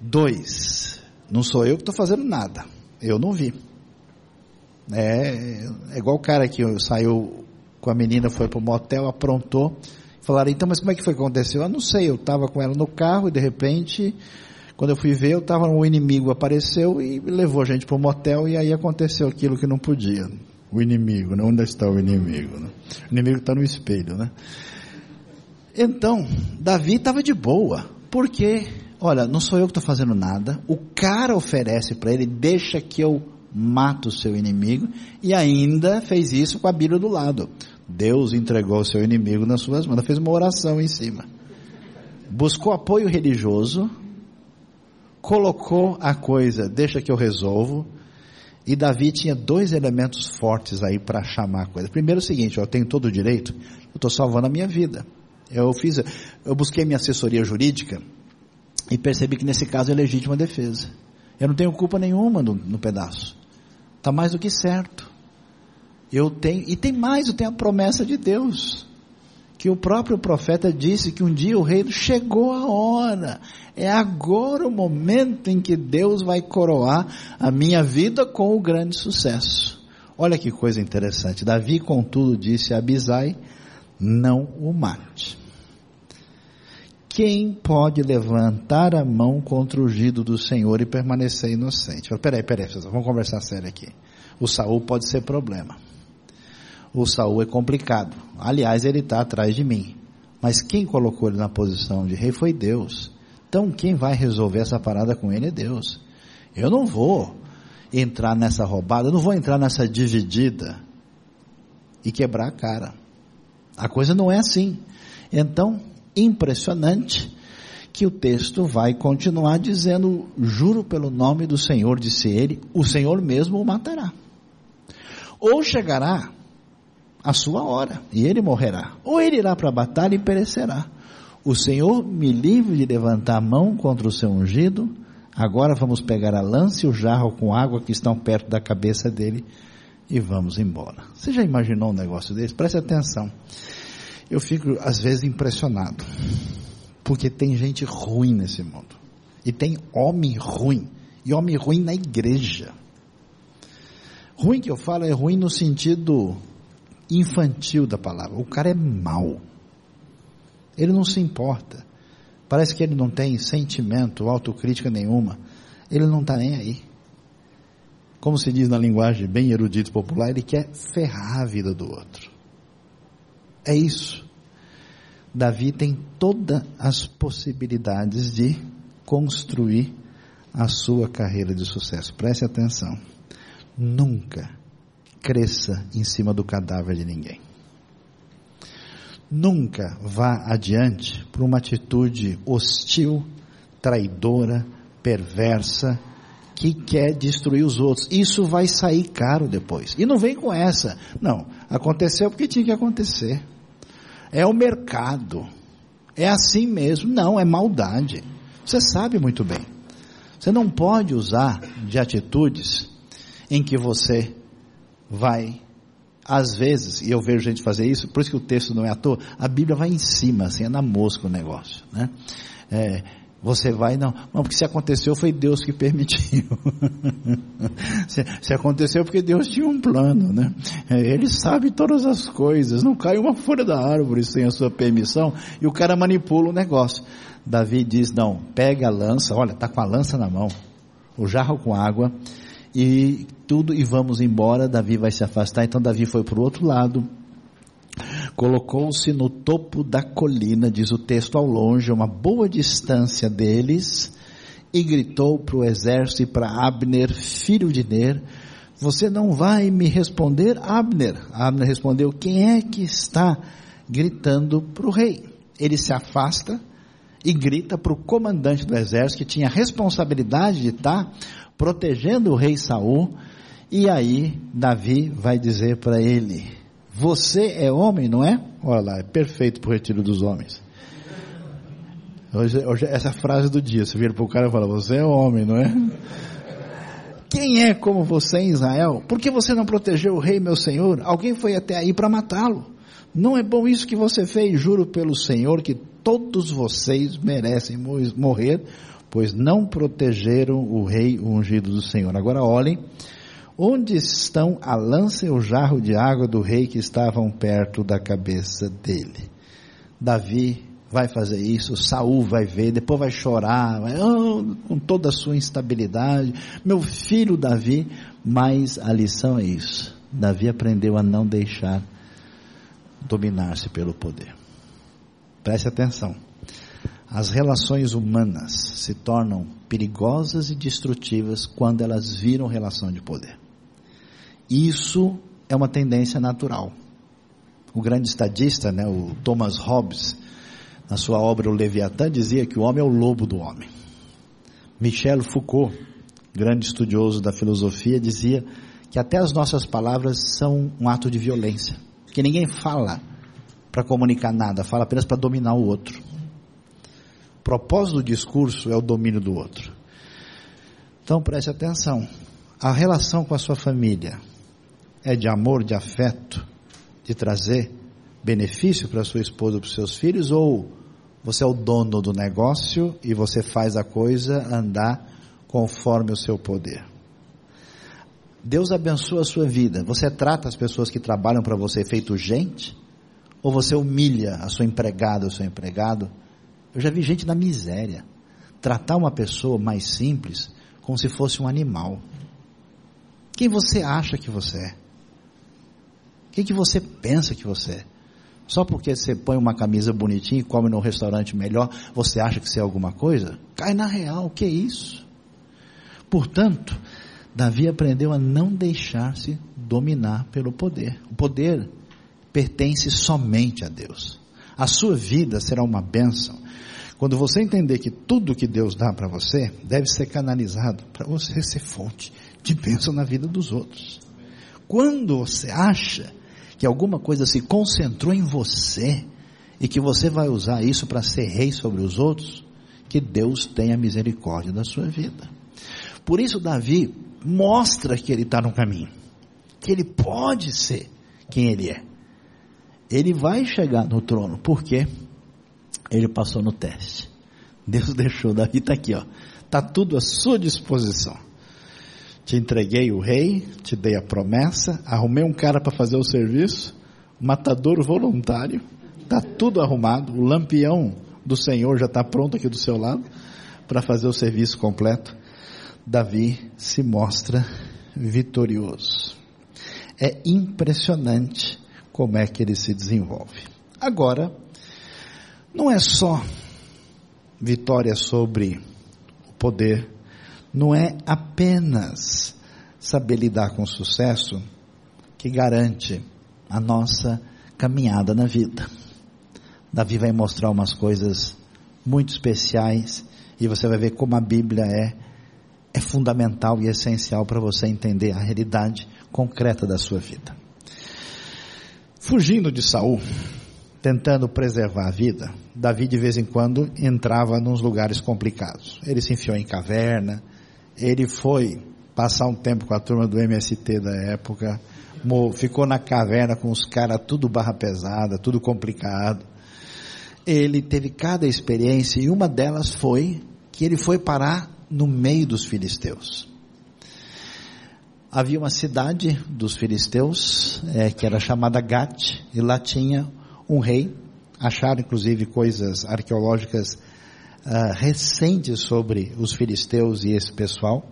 Dois, não sou eu que estou fazendo nada, eu não vi. É, é igual o cara que saiu com a menina, foi para o motel, aprontou, falaram, então, mas como é que foi que aconteceu? Eu não sei, eu estava com ela no carro e de repente quando eu fui ver, eu tava, um inimigo apareceu e levou a gente para o motel e aí aconteceu aquilo que não podia. O inimigo, né? onde está o inimigo? Né? O inimigo está no espelho, né? Então, Davi estava de boa, porque, olha, não sou eu que estou fazendo nada, o cara oferece para ele, deixa que eu mato o seu inimigo, e ainda fez isso com a Bíblia do lado. Deus entregou o seu inimigo nas suas mãos, fez uma oração em cima. Buscou apoio religioso, colocou a coisa, deixa que eu resolvo. E Davi tinha dois elementos fortes aí para chamar a coisa. Primeiro é o seguinte, eu tenho todo o direito, eu estou salvando a minha vida. Eu fiz, eu busquei minha assessoria jurídica e percebi que nesse caso é legítima defesa. Eu não tenho culpa nenhuma no, no pedaço. Está mais do que certo. Eu tenho, e tem mais, eu tenho a promessa de Deus que o próprio profeta disse que um dia o reino chegou a hora. É agora o momento em que Deus vai coroar a minha vida com o grande sucesso. Olha que coisa interessante. Davi, contudo, disse a Abisai: não o mate. Quem pode levantar a mão contra o ungido do Senhor e permanecer inocente? Peraí, peraí, vamos conversar sério aqui. O Saul pode ser problema o Saul é complicado. Aliás, ele está atrás de mim. Mas quem colocou ele na posição de rei foi Deus. Então quem vai resolver essa parada com ele é Deus. Eu não vou entrar nessa roubada, eu não vou entrar nessa dividida e quebrar a cara. A coisa não é assim. Então, impressionante que o texto vai continuar dizendo: Juro pelo nome do Senhor, disse ele, o Senhor mesmo o matará. Ou chegará a sua hora, e ele morrerá. Ou ele irá para a batalha e perecerá. O Senhor me livre de levantar a mão contra o seu ungido. Agora vamos pegar a lança e o jarro com água que estão perto da cabeça dele e vamos embora. Você já imaginou um negócio desse? Preste atenção. Eu fico às vezes impressionado, porque tem gente ruim nesse mundo. E tem homem ruim, e homem ruim na igreja. Ruim que eu falo é ruim no sentido infantil da palavra. O cara é mau. Ele não se importa. Parece que ele não tem sentimento, autocrítica nenhuma. Ele não está nem aí. Como se diz na linguagem bem erudita popular, ele quer ferrar a vida do outro. É isso. Davi tem todas as possibilidades de construir a sua carreira de sucesso. Preste atenção. Nunca cresça em cima do cadáver de ninguém. Nunca vá adiante por uma atitude hostil, traidora, perversa, que quer destruir os outros. Isso vai sair caro depois. E não vem com essa. Não, aconteceu porque tinha que acontecer. É o mercado. É assim mesmo. Não, é maldade. Você sabe muito bem. Você não pode usar de atitudes em que você vai, às vezes, e eu vejo gente fazer isso, por isso que o texto não é à toa, a Bíblia vai em cima, assim, é na mosca o negócio, né? É, você vai, não, não, porque se aconteceu foi Deus que permitiu. se, se, aconteceu porque Deus tinha um plano, né? É, ele sabe todas as coisas, não cai uma folha da árvore sem a sua permissão, e o cara manipula o negócio. Davi diz, não, pega a lança, olha, tá com a lança na mão, o jarro com água, e tudo, e vamos embora, Davi vai se afastar, então Davi foi para o outro lado, colocou-se no topo da colina, diz o texto ao longe, uma boa distância deles, e gritou para o exército e para Abner, filho de Ner, você não vai me responder, Abner? Abner respondeu, quem é que está gritando para o rei? Ele se afasta e grita para o comandante do exército que tinha a responsabilidade de estar protegendo o rei Saul, e aí Davi vai dizer para ele, você é homem, não é? Olha lá, é perfeito para o retiro dos homens. Hoje, hoje, essa frase do dia, você vira para o cara e fala, você é homem, não é? Quem é como você em Israel? Por que você não protegeu o rei, meu senhor? Alguém foi até aí para matá-lo. Não é bom isso que você fez, juro pelo Senhor que todos vocês merecem morrer, pois não protegeram o rei ungido do Senhor. Agora olhem Onde estão a lança e o jarro de água do rei que estavam perto da cabeça dele? Davi vai fazer isso, Saul vai ver, depois vai chorar, vai, oh, com toda a sua instabilidade, meu filho Davi, mas a lição é isso. Davi aprendeu a não deixar dominar-se pelo poder. Preste atenção. As relações humanas se tornam perigosas e destrutivas quando elas viram relação de poder. Isso é uma tendência natural. O grande estadista, né, o Thomas Hobbes, na sua obra O Leviatã, dizia que o homem é o lobo do homem. Michel Foucault, grande estudioso da filosofia, dizia que até as nossas palavras são um ato de violência. Que ninguém fala para comunicar nada, fala apenas para dominar o outro. O propósito do discurso é o domínio do outro. Então preste atenção. A relação com a sua família, é de amor, de afeto, de trazer benefício para sua esposa ou para os seus filhos, ou você é o dono do negócio e você faz a coisa andar conforme o seu poder. Deus abençoa a sua vida. Você trata as pessoas que trabalham para você feito gente? Ou você humilha a sua empregada ou seu empregado? Eu já vi gente na miséria tratar uma pessoa mais simples como se fosse um animal. Quem você acha que você é? Quem que você pensa que você é? Só porque você põe uma camisa bonitinha e come num restaurante melhor, você acha que você é alguma coisa? Cai na real, o que é isso? Portanto, Davi aprendeu a não deixar-se dominar pelo poder. O poder pertence somente a Deus. A sua vida será uma bênção. Quando você entender que tudo que Deus dá para você deve ser canalizado para você ser fonte de bênção na vida dos outros. Quando você acha que alguma coisa se concentrou em você e que você vai usar isso para ser rei sobre os outros, que Deus tenha misericórdia da sua vida. Por isso, Davi mostra que ele está no caminho, que ele pode ser quem ele é. Ele vai chegar no trono, porque ele passou no teste. Deus deixou, Davi está aqui, ó. Está tudo à sua disposição. Te entreguei o rei, te dei a promessa, arrumei um cara para fazer o serviço, matador voluntário, está tudo arrumado, o lampião do Senhor já está pronto aqui do seu lado para fazer o serviço completo. Davi se mostra vitorioso. É impressionante como é que ele se desenvolve. Agora, não é só vitória sobre o poder não é apenas saber lidar com sucesso que garante a nossa caminhada na vida. Davi vai mostrar umas coisas muito especiais e você vai ver como a Bíblia é é fundamental e essencial para você entender a realidade concreta da sua vida. Fugindo de Saul, tentando preservar a vida, Davi de vez em quando entrava nos lugares complicados. Ele se enfiou em caverna, ele foi passar um tempo com a turma do MST da época, ficou na caverna com os caras tudo barra pesada, tudo complicado. Ele teve cada experiência e uma delas foi que ele foi parar no meio dos filisteus. Havia uma cidade dos filisteus é, que era chamada Gat e lá tinha um rei. Acharam inclusive coisas arqueológicas uh, recentes sobre os filisteus e esse pessoal.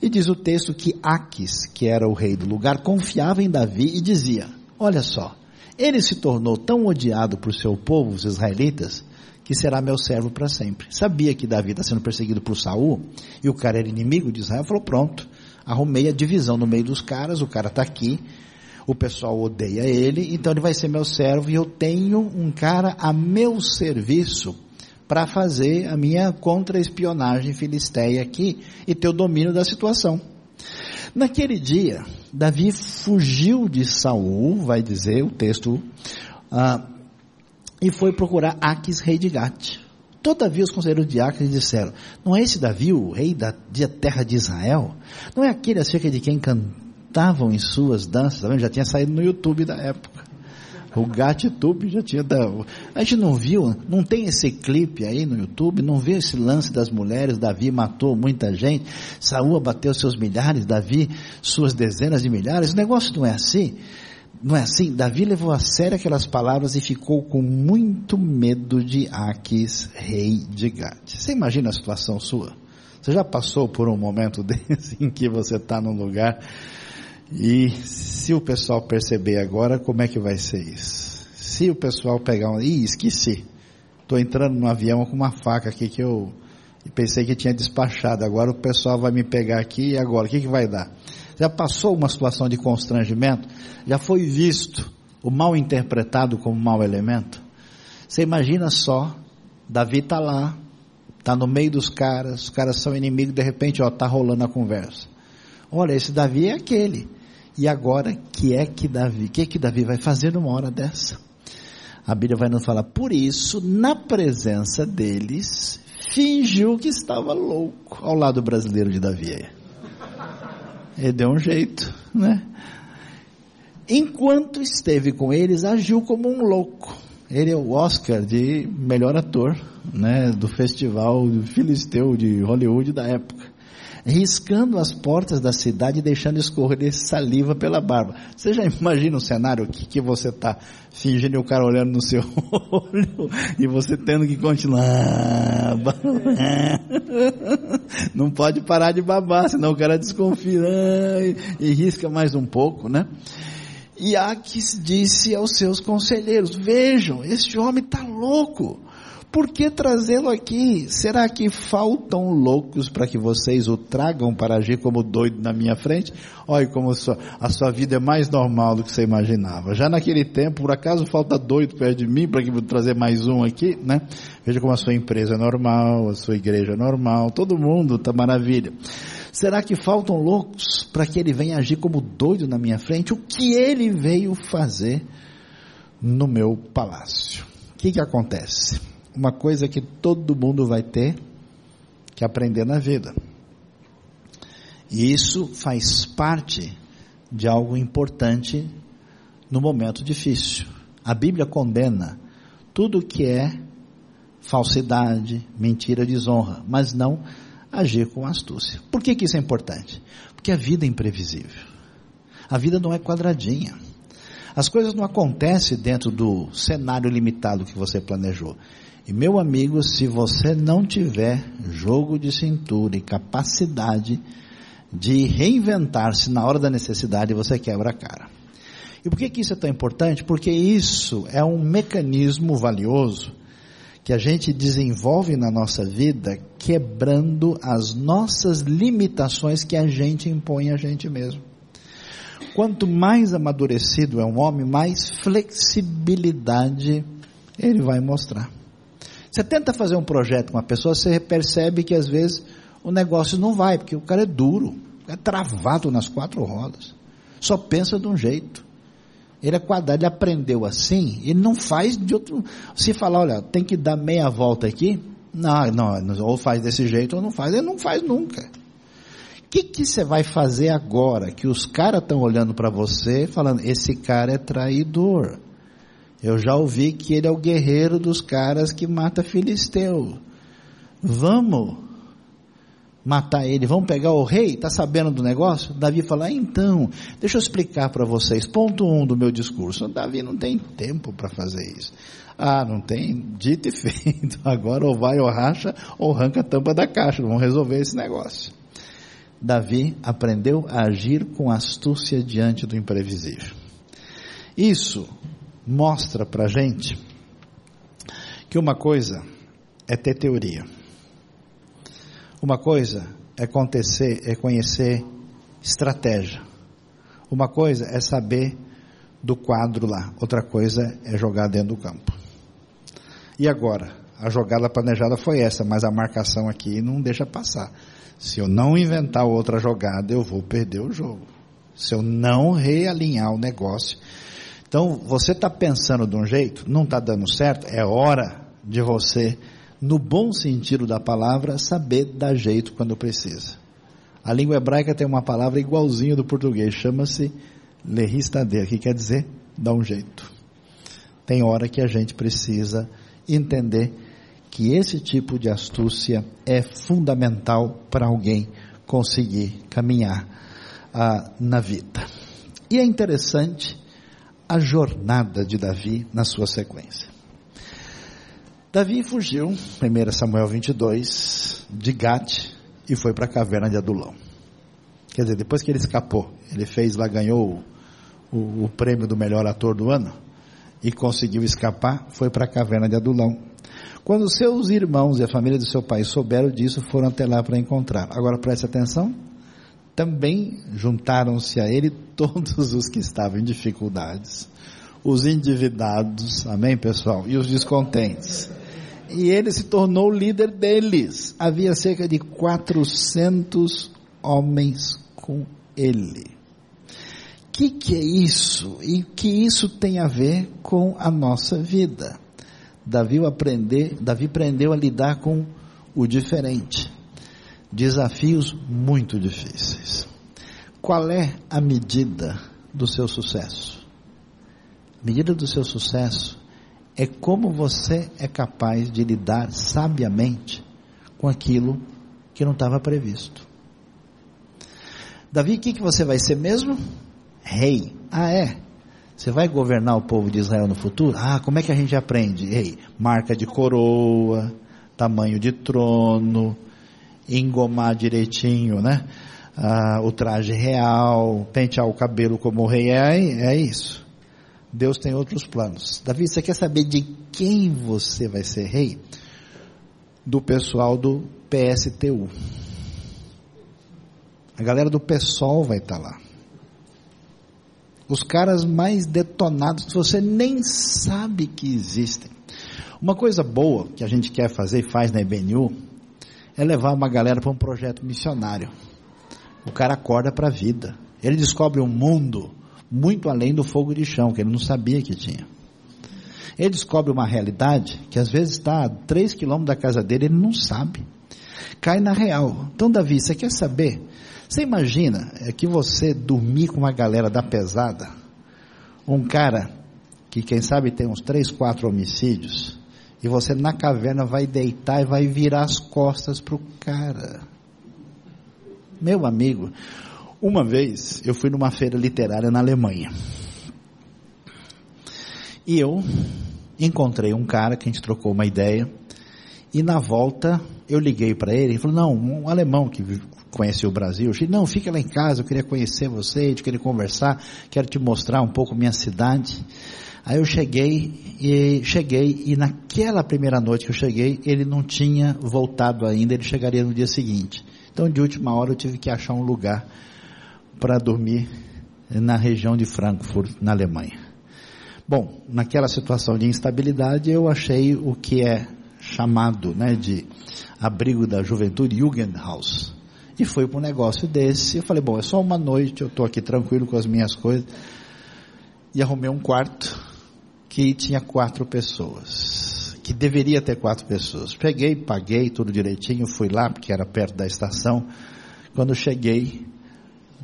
E diz o texto que Aques, que era o rei do lugar, confiava em Davi e dizia: Olha só, ele se tornou tão odiado por seu povo, os israelitas, que será meu servo para sempre. Sabia que Davi está sendo perseguido por Saul e o cara era inimigo de Israel, falou: Pronto, arrumei a divisão no meio dos caras, o cara está aqui, o pessoal odeia ele, então ele vai ser meu servo e eu tenho um cara a meu serviço para fazer a minha contra-espionagem filisteia aqui e ter o domínio da situação. Naquele dia, Davi fugiu de Saul, vai dizer o texto, ah, e foi procurar Aques, rei de Gate. Todavia os conselheiros de Aques disseram, não é esse Davi o rei da, da terra de Israel? Não é aquele acerca de quem cantavam em suas danças? Já tinha saído no YouTube da época. O GatTube já tinha dado. A gente não viu, não tem esse clipe aí no YouTube, não vê esse lance das mulheres, Davi matou muita gente, Saúl bateu seus milhares, Davi suas dezenas de milhares. O negócio não é assim. Não é assim? Davi levou a sério aquelas palavras e ficou com muito medo de Aques, rei de Gad. Você imagina a situação sua? Você já passou por um momento desse em que você está num lugar e se o pessoal perceber agora, como é que vai ser isso? Se o pessoal pegar um, ih, esqueci. Estou entrando no avião com uma faca aqui que eu pensei que tinha despachado. Agora o pessoal vai me pegar aqui e agora o que, que vai dar? Já passou uma situação de constrangimento? Já foi visto o mal interpretado como mau elemento? Você imagina só, Davi está lá, está no meio dos caras, os caras são inimigos, de repente, ó, tá rolando a conversa. Olha, esse Davi é aquele. E agora, que é que Davi, que é que Davi vai fazer numa hora dessa? A Bíblia vai nos falar, por isso, na presença deles, fingiu que estava louco, ao lado brasileiro de Davi. Ele deu um jeito, né? Enquanto esteve com eles, agiu como um louco. Ele é o Oscar de melhor ator, né, do festival filisteu de Hollywood da época riscando as portas da cidade e deixando escorrer saliva pela barba. Você já imagina o cenário que, que você está fingindo o cara olhando no seu olho e você tendo que continuar. Não pode parar de babar, senão o cara desconfia e, e risca mais um pouco, né? E Aques disse aos seus conselheiros: Vejam, este homem está louco por que trazê-lo aqui? Será que faltam loucos para que vocês o tragam para agir como doido na minha frente? Olha como a sua, a sua vida é mais normal do que você imaginava. Já naquele tempo, por acaso falta doido perto de mim para que vou trazer mais um aqui, né? Veja como a sua empresa é normal, a sua igreja é normal, todo mundo está maravilha. Será que faltam loucos para que ele venha agir como doido na minha frente? O que ele veio fazer no meu palácio? O que que acontece? Uma coisa que todo mundo vai ter que aprender na vida. E isso faz parte de algo importante no momento difícil. A Bíblia condena tudo que é falsidade, mentira, desonra, mas não agir com astúcia. Por que, que isso é importante? Porque a vida é imprevisível. A vida não é quadradinha. As coisas não acontecem dentro do cenário limitado que você planejou. E meu amigo, se você não tiver jogo de cintura e capacidade de reinventar-se na hora da necessidade, você quebra a cara. E por que, que isso é tão importante? Porque isso é um mecanismo valioso que a gente desenvolve na nossa vida, quebrando as nossas limitações que a gente impõe a gente mesmo. Quanto mais amadurecido é um homem, mais flexibilidade ele vai mostrar. Você tenta fazer um projeto com uma pessoa, você percebe que às vezes o negócio não vai, porque o cara é duro, é travado nas quatro rodas. Só pensa de um jeito. Ele é quadrado, ele aprendeu assim, ele não faz de outro. Se falar, olha, tem que dar meia volta aqui, não, não, ou faz desse jeito ou não faz, ele não faz nunca. O que, que você vai fazer agora que os caras estão olhando para você falando, esse cara é traidor. Eu já ouvi que ele é o guerreiro dos caras que mata filisteu. Vamos matar ele, vamos pegar o rei, está sabendo do negócio? Davi fala, ah, então, deixa eu explicar para vocês, ponto um do meu discurso, Davi não tem tempo para fazer isso. Ah, não tem, dito e feito, agora ou vai ou racha, ou arranca a tampa da caixa, vamos resolver esse negócio. Davi aprendeu a agir com astúcia diante do imprevisível. Isso mostra para gente que uma coisa é ter teoria uma coisa é acontecer, é conhecer estratégia. Uma coisa é saber do quadro lá, outra coisa é jogar dentro do campo. E agora? A jogada planejada foi essa, mas a marcação aqui não deixa passar. Se eu não inventar outra jogada, eu vou perder o jogo. Se eu não realinhar o negócio. Então, você está pensando de um jeito, não está dando certo, é hora de você no bom sentido da palavra, saber dar jeito quando precisa. A língua hebraica tem uma palavra igualzinha do português, chama-se lerristader, que quer dizer dar um jeito. Tem hora que a gente precisa entender que esse tipo de astúcia é fundamental para alguém conseguir caminhar ah, na vida. E é interessante a jornada de Davi na sua sequência. Davi fugiu, 1 Samuel 22, de Gate e foi para a caverna de Adulão. Quer dizer, depois que ele escapou, ele fez lá, ganhou o, o, prêmio do melhor ator do ano e conseguiu escapar, foi para a caverna de Adulão. Quando seus irmãos e a família do seu pai souberam disso, foram até lá para encontrar. Agora preste atenção, também juntaram-se a ele todos os que estavam em dificuldades, os endividados, amém pessoal, e os descontentes e ele se tornou o líder deles. Havia cerca de 400 homens com ele. O que, que é isso? E que isso tem a ver com a nossa vida? Davi, Davi aprendeu a lidar com o diferente. Desafios muito difíceis. Qual é a medida do seu sucesso? A medida do seu sucesso é como você é capaz de lidar sabiamente com aquilo que não estava previsto. Davi, o que, que você vai ser mesmo? Rei. Ah, é? Você vai governar o povo de Israel no futuro? Ah, como é que a gente aprende? Rei, marca de coroa, tamanho de trono, engomar direitinho, né? Ah, o traje real, pentear o cabelo como o rei é, é isso. Deus tem outros planos. Davi, você quer saber de quem você vai ser rei? Do pessoal do PSTU. A galera do PSOL vai estar lá. Os caras mais detonados, você nem sabe que existem. Uma coisa boa que a gente quer fazer e faz na IBNU é levar uma galera para um projeto missionário. O cara acorda para a vida. Ele descobre um mundo muito além do fogo de chão, que ele não sabia que tinha. Ele descobre uma realidade que às vezes está a 3 quilômetros da casa dele, ele não sabe. Cai na real. Então, Davi, você quer saber? Você imagina é que você dormir com uma galera da pesada, um cara que quem sabe tem uns 3, 4 homicídios, e você na caverna vai deitar e vai virar as costas para o cara. Meu amigo, uma vez eu fui numa feira literária na Alemanha. E eu encontrei um cara que a gente trocou uma ideia. E na volta eu liguei para ele e falou: Não, um alemão que conheceu o Brasil. Disse, não, fica lá em casa, eu queria conhecer você, eu queria conversar, quero te mostrar um pouco minha cidade. Aí eu cheguei e cheguei e naquela primeira noite que eu cheguei, ele não tinha voltado ainda, ele chegaria no dia seguinte. Então de última hora eu tive que achar um lugar para dormir na região de Frankfurt, na Alemanha. Bom, naquela situação de instabilidade, eu achei o que é chamado, né, de abrigo da juventude, Jugendhaus. E foi para um negócio desse. Eu falei, bom, é só uma noite, eu estou aqui tranquilo com as minhas coisas. E arrumei um quarto que tinha quatro pessoas. Que deveria ter quatro pessoas. Peguei, paguei tudo direitinho, fui lá, porque era perto da estação. Quando cheguei,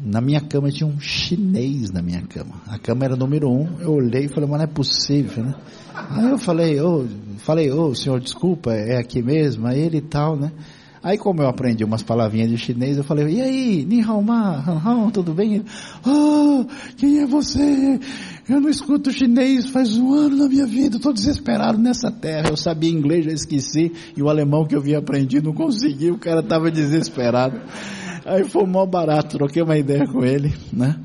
na minha cama tinha um chinês na minha cama. A cama era número um. Eu olhei e falei, mas não é possível, né? Aí eu falei, ô, oh, falei, ô, oh, senhor, desculpa, é aqui mesmo? Aí ele e tal, né? Aí como eu aprendi umas palavrinhas de chinês, eu falei, e aí, Ni Hao Ma, Hao, tudo bem? Ele, oh, quem é você? Eu não escuto chinês faz um ano na minha vida, estou desesperado nessa terra. Eu sabia inglês, já esqueci, e o alemão que eu havia aprendido não consegui, o cara estava desesperado. Aí foi mó barato, troquei uma ideia com ele, né?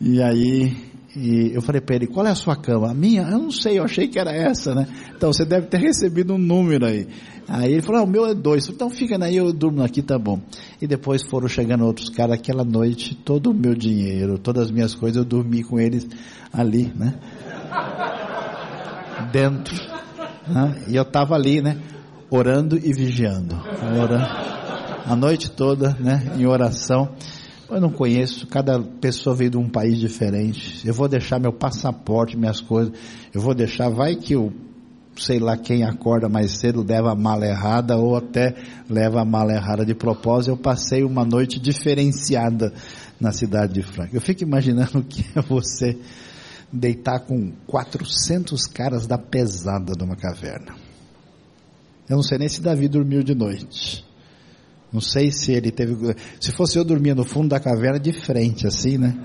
E aí e eu falei para ele, qual é a sua cama? A minha? Eu não sei, eu achei que era essa, né? Então você deve ter recebido um número aí. Aí ele falou, ah, o meu é dois. Então fica aí, eu durmo aqui, tá bom. E depois foram chegando outros caras, aquela noite, todo o meu dinheiro, todas as minhas coisas, eu dormi com eles ali, né? Dentro. Né? E eu estava ali, né? Orando e vigiando. Orando. A noite toda, né? Em oração. Eu não conheço, cada pessoa veio de um país diferente. Eu vou deixar meu passaporte, minhas coisas. Eu vou deixar, vai que eu, sei lá quem acorda mais cedo, leva a mala errada ou até leva a mala errada de propósito. Eu passei uma noite diferenciada na cidade de Franca. Eu fico imaginando o que é você deitar com 400 caras da pesada de uma caverna. Eu não sei nem se Davi dormiu de noite. Não sei se ele teve. Se fosse eu dormir no fundo da caverna de frente, assim, né?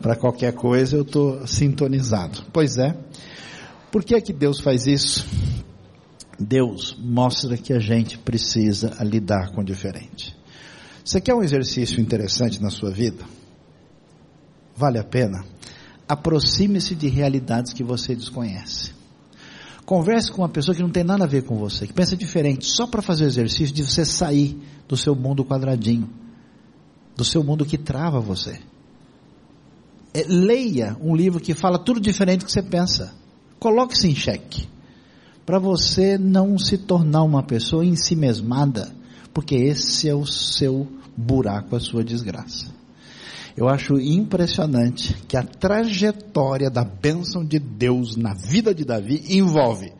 Para qualquer coisa eu estou sintonizado. Pois é. Por que é que Deus faz isso? Deus mostra que a gente precisa lidar com o diferente. Você quer um exercício interessante na sua vida? Vale a pena? Aproxime-se de realidades que você desconhece. Converse com uma pessoa que não tem nada a ver com você, que pensa diferente, só para fazer o exercício de você sair do seu mundo quadradinho, do seu mundo que trava você. É, leia um livro que fala tudo diferente do que você pensa. Coloque-se em xeque, para você não se tornar uma pessoa em si mesmada, porque esse é o seu buraco, a sua desgraça. Eu acho impressionante que a trajetória da bênção de Deus na vida de Davi envolve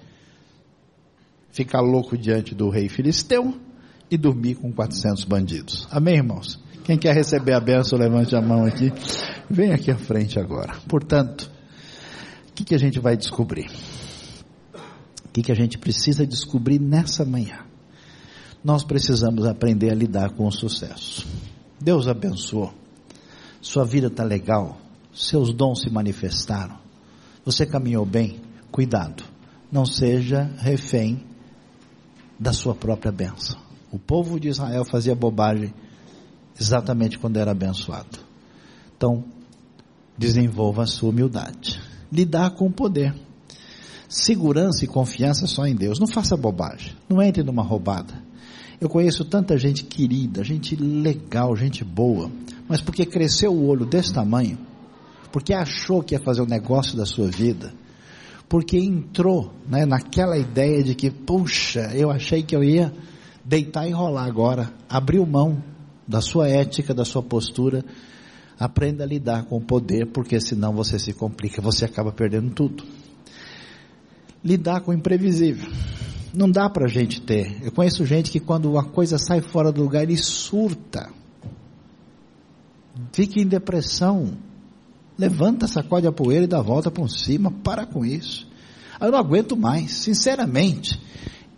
ficar louco diante do rei filisteu e dormir com 400 bandidos. Amém, irmãos? Quem quer receber a bênção, levante a mão aqui. Vem aqui à frente agora. Portanto, o que, que a gente vai descobrir? O que, que a gente precisa descobrir nessa manhã? Nós precisamos aprender a lidar com o sucesso. Deus abençoou sua vida está legal, seus dons se manifestaram, você caminhou bem, cuidado, não seja refém da sua própria bênção. O povo de Israel fazia bobagem exatamente quando era abençoado. Então, desenvolva a sua humildade. Lidar com o poder. Segurança e confiança só em Deus. Não faça bobagem. Não entre numa roubada. Eu conheço tanta gente querida, gente legal, gente boa, mas porque cresceu o olho desse tamanho, porque achou que ia fazer o negócio da sua vida, porque entrou né, naquela ideia de que, puxa, eu achei que eu ia deitar e rolar agora, abriu mão da sua ética, da sua postura, aprenda a lidar com o poder, porque senão você se complica, você acaba perdendo tudo. Lidar com o imprevisível. Não dá para a gente ter. Eu conheço gente que quando uma coisa sai fora do lugar, ele surta fique em depressão. Levanta, sacode a poeira e dá a volta por cima. Para com isso. Eu não aguento mais, sinceramente.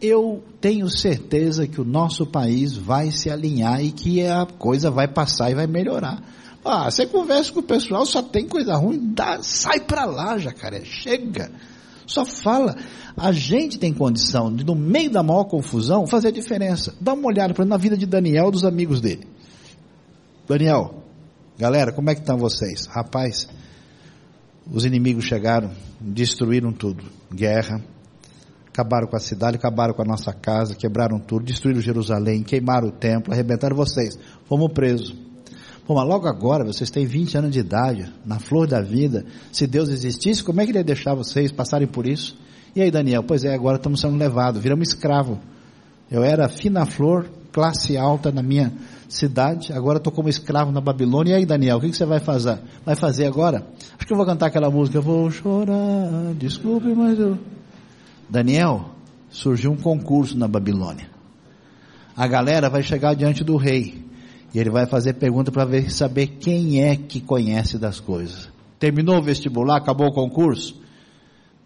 Eu tenho certeza que o nosso país vai se alinhar e que a coisa vai passar e vai melhorar. Ah, você conversa com o pessoal, só tem coisa ruim, dá, sai para lá, jacaré, chega. Só fala. A gente tem condição de, no meio da maior confusão, fazer a diferença. Dá uma olhada para na vida de Daniel dos amigos dele. Daniel, Galera, como é que estão vocês? Rapaz, os inimigos chegaram, destruíram tudo. Guerra, acabaram com a cidade, acabaram com a nossa casa, quebraram tudo, destruíram Jerusalém, queimaram o templo, arrebentaram vocês. Fomos presos. Pô, mas logo agora, vocês têm 20 anos de idade, na flor da vida. Se Deus existisse, como é que ele ia deixar vocês passarem por isso? E aí, Daniel? Pois é, agora estamos sendo levados, viramos escravo. Eu era fina flor, classe alta na minha cidade, agora estou como escravo na Babilônia. E aí, Daniel, o que, que, você vai fazer? Vai fazer agora? Acho que eu vou cantar aquela música, vou chorar, desculpe, mas eu... Daniel, surgiu um concurso na Babilônia. A galera vai chegar diante do rei, e ele vai fazer pergunta para ver saber quem é que conhece das coisas. Terminou o vestibular, acabou o concurso?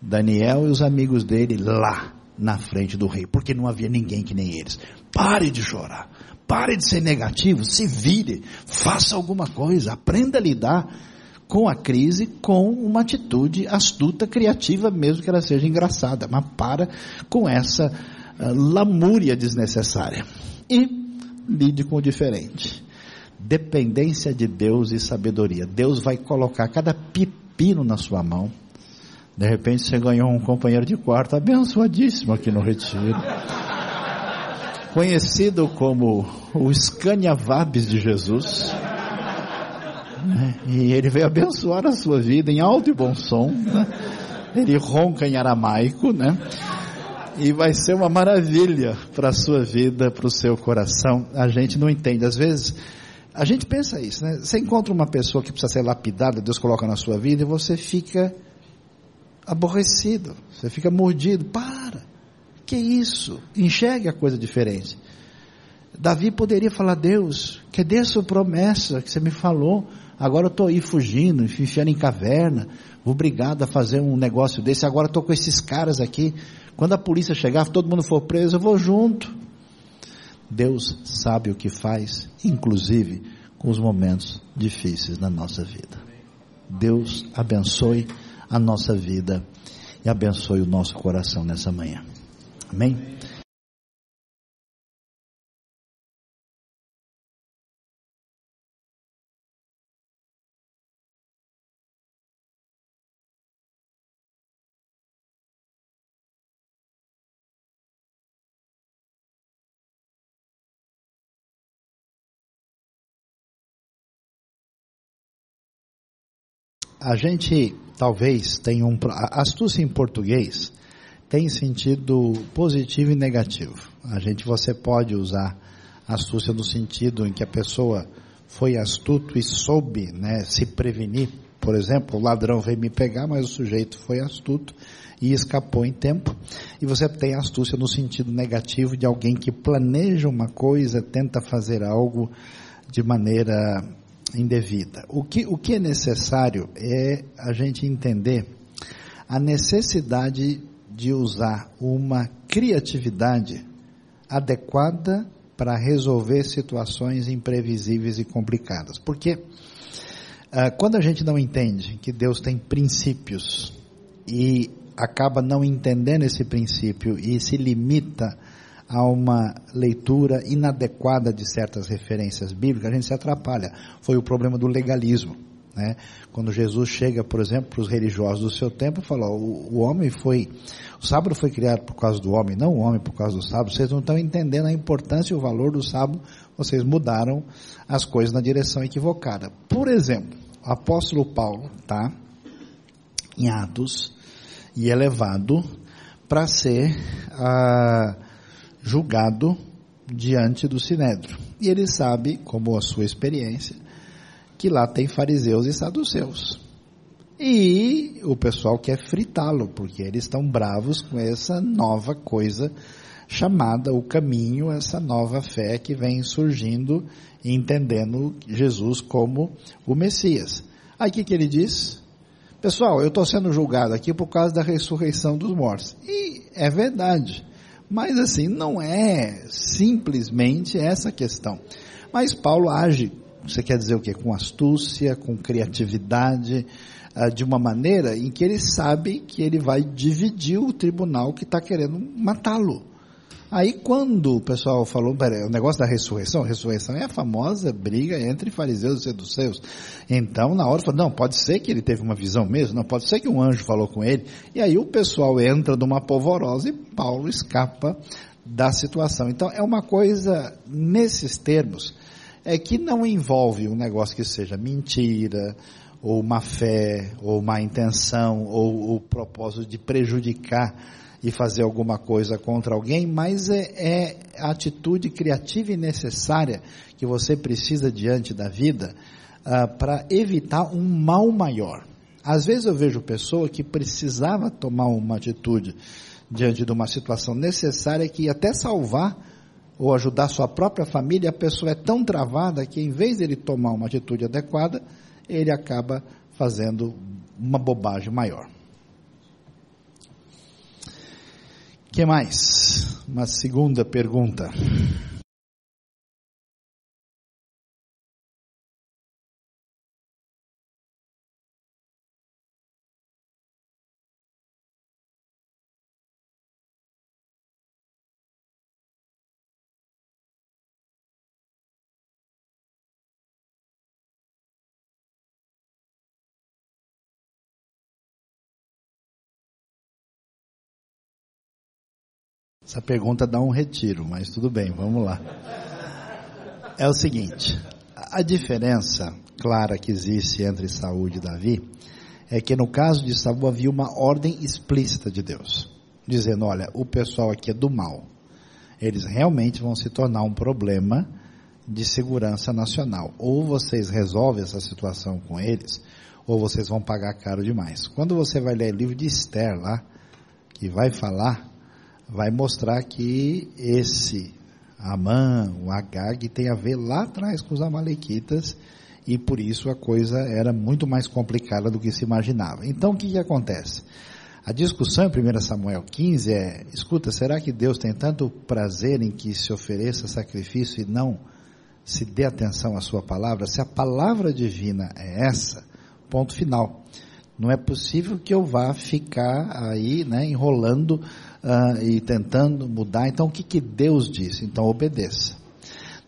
Daniel e os amigos dele lá na frente do rei, porque não havia ninguém que nem eles. Pare de chorar, pare de ser negativo, se vire, faça alguma coisa, aprenda a lidar com a crise com uma atitude astuta, criativa, mesmo que ela seja engraçada, mas para com essa uh, lamúria desnecessária. E lide com o diferente. Dependência de Deus e sabedoria. Deus vai colocar cada pepino na sua mão de repente você ganhou um companheiro de quarto abençoadíssimo aqui no Retiro. Conhecido como o Scania Vabes de Jesus. Né? E ele veio abençoar a sua vida em alto e bom som. Né? Ele ronca em aramaico, né? E vai ser uma maravilha para a sua vida, para o seu coração. A gente não entende. Às vezes, a gente pensa isso, né? Você encontra uma pessoa que precisa ser lapidada, Deus coloca na sua vida, e você fica aborrecido, você fica mordido. Para! Que isso? Enxergue a coisa diferente. Davi poderia falar: Deus, cadê a sua promessa que você me falou? Agora eu estou aí fugindo, enfiando em caverna, obrigado a fazer um negócio desse. Agora estou com esses caras aqui. Quando a polícia chegar, todo mundo for preso, eu vou junto. Deus sabe o que faz, inclusive com os momentos difíceis na nossa vida. Deus abençoe a nossa vida e abençoe o nosso coração nessa manhã. Amém? a gente talvez tenha um. Astúcia em português tem sentido positivo e negativo. A gente, você pode usar astúcia no sentido em que a pessoa foi astuto e soube né, se prevenir. Por exemplo, o ladrão veio me pegar, mas o sujeito foi astuto e escapou em tempo. E você tem astúcia no sentido negativo de alguém que planeja uma coisa, tenta fazer algo de maneira indevida. O que, o que é necessário é a gente entender a necessidade de usar uma criatividade adequada para resolver situações imprevisíveis e complicadas. Porque uh, quando a gente não entende que Deus tem princípios e acaba não entendendo esse princípio e se limita a uma leitura inadequada de certas referências bíblicas, a gente se atrapalha. Foi o problema do legalismo. Né? Quando Jesus chega, por exemplo, para os religiosos do seu tempo, fala: o, o homem foi, o sábado foi criado por causa do homem, não o homem por causa do sábado. Vocês não estão entendendo a importância e o valor do sábado. Vocês mudaram as coisas na direção equivocada. Por exemplo, o apóstolo Paulo está em Atos e é levado para ser ah, julgado diante do sinédrio. E ele sabe, como a sua experiência, que lá tem fariseus e saduceus. E o pessoal quer fritá-lo, porque eles estão bravos com essa nova coisa chamada o caminho, essa nova fé que vem surgindo entendendo Jesus como o Messias. Aí o que, que ele diz? Pessoal, eu estou sendo julgado aqui por causa da ressurreição dos mortos. E é verdade. Mas assim, não é simplesmente essa questão. Mas Paulo age, você quer dizer o quê? Com astúcia, com criatividade, uh, de uma maneira em que ele sabe que ele vai dividir o tribunal que está querendo matá-lo. Aí quando o pessoal falou, peraí, o negócio da ressurreição, ressurreição é a famosa briga entre fariseus e seduceus. Então, na hora, falou, não, pode ser que ele teve uma visão mesmo, não, pode ser que um anjo falou com ele. E aí o pessoal entra numa polvorosa e Paulo escapa da situação. Então, é uma coisa, nesses termos, é que não envolve um negócio que seja mentira, ou má fé, ou má intenção, ou o propósito de prejudicar e fazer alguma coisa contra alguém, mas é, é a atitude criativa e necessária que você precisa diante da vida uh, para evitar um mal maior. Às vezes eu vejo pessoa que precisava tomar uma atitude diante de uma situação necessária que até salvar ou ajudar sua própria família, a pessoa é tão travada que em vez de ele tomar uma atitude adequada, ele acaba fazendo uma bobagem maior. que mais? Uma segunda pergunta. Essa pergunta dá um retiro, mas tudo bem, vamos lá. É o seguinte, a diferença clara que existe entre Saúl e Davi é que no caso de Saúl havia uma ordem explícita de Deus, dizendo, olha, o pessoal aqui é do mal. Eles realmente vão se tornar um problema de segurança nacional. Ou vocês resolvem essa situação com eles, ou vocês vão pagar caro demais. Quando você vai ler o livro de Esther lá, que vai falar vai mostrar que esse Amã, o Agag, tem a ver lá atrás com os Amalequitas e por isso a coisa era muito mais complicada do que se imaginava. Então o que, que acontece? A discussão em 1 Samuel 15 é: escuta, será que Deus tem tanto prazer em que se ofereça sacrifício e não se dê atenção à sua palavra? Se a palavra divina é essa, ponto final. Não é possível que eu vá ficar aí, né, enrolando uh, e tentando mudar. Então, o que, que Deus disse? Então, obedeça.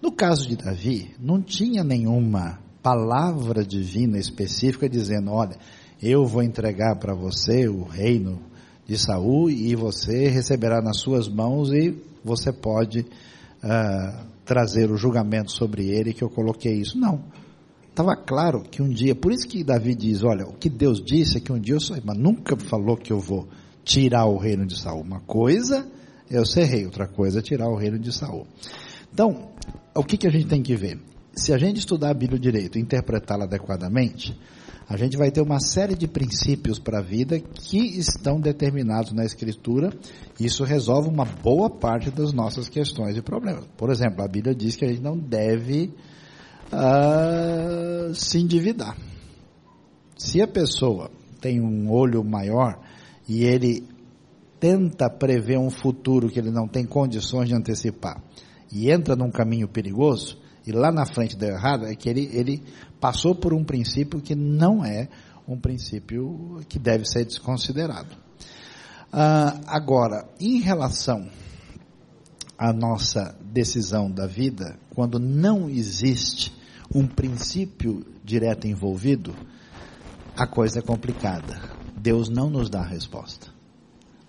No caso de Davi, não tinha nenhuma palavra divina específica dizendo: olha, eu vou entregar para você o reino de Saul e você receberá nas suas mãos e você pode uh, trazer o julgamento sobre ele que eu coloquei isso. Não. Estava claro que um dia, por isso que Davi diz, olha, o que Deus disse é que um dia eu sou, mas nunca falou que eu vou tirar o reino de Saul. Uma coisa é eu ser rei, outra coisa é tirar o reino de Saul. Então, o que, que a gente tem que ver? Se a gente estudar a Bíblia direito e interpretá-la adequadamente, a gente vai ter uma série de princípios para a vida que estão determinados na Escritura. Isso resolve uma boa parte das nossas questões e problemas. Por exemplo, a Bíblia diz que a gente não deve uh, se endividar. Se a pessoa tem um olho maior e ele tenta prever um futuro que ele não tem condições de antecipar e entra num caminho perigoso e lá na frente deu errado, é que ele, ele passou por um princípio que não é um princípio que deve ser desconsiderado. Ah, agora, em relação à nossa decisão da vida, quando não existe um princípio direto envolvido, a coisa é complicada. Deus não nos dá a resposta.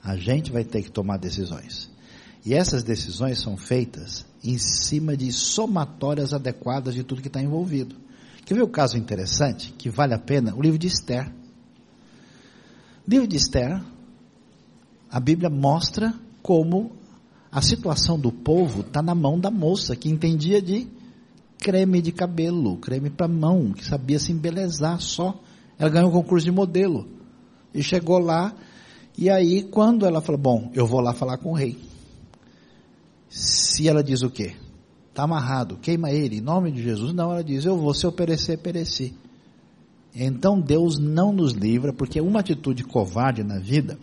A gente vai ter que tomar decisões. E essas decisões são feitas em cima de somatórias adequadas de tudo que está envolvido. Quer ver o caso interessante, que vale a pena? O livro de Esther. O livro de Esther, a Bíblia mostra como a situação do povo está na mão da moça que entendia de creme de cabelo, creme para mão, que sabia se embelezar só. Ela ganhou um concurso de modelo. E chegou lá, e aí quando ela falou, bom, eu vou lá falar com o rei. Se ela diz o quê? Está amarrado, queima ele, em nome de Jesus. Não, ela diz, eu vou, se eu perecer, pereci. Então Deus não nos livra, porque uma atitude covarde na vida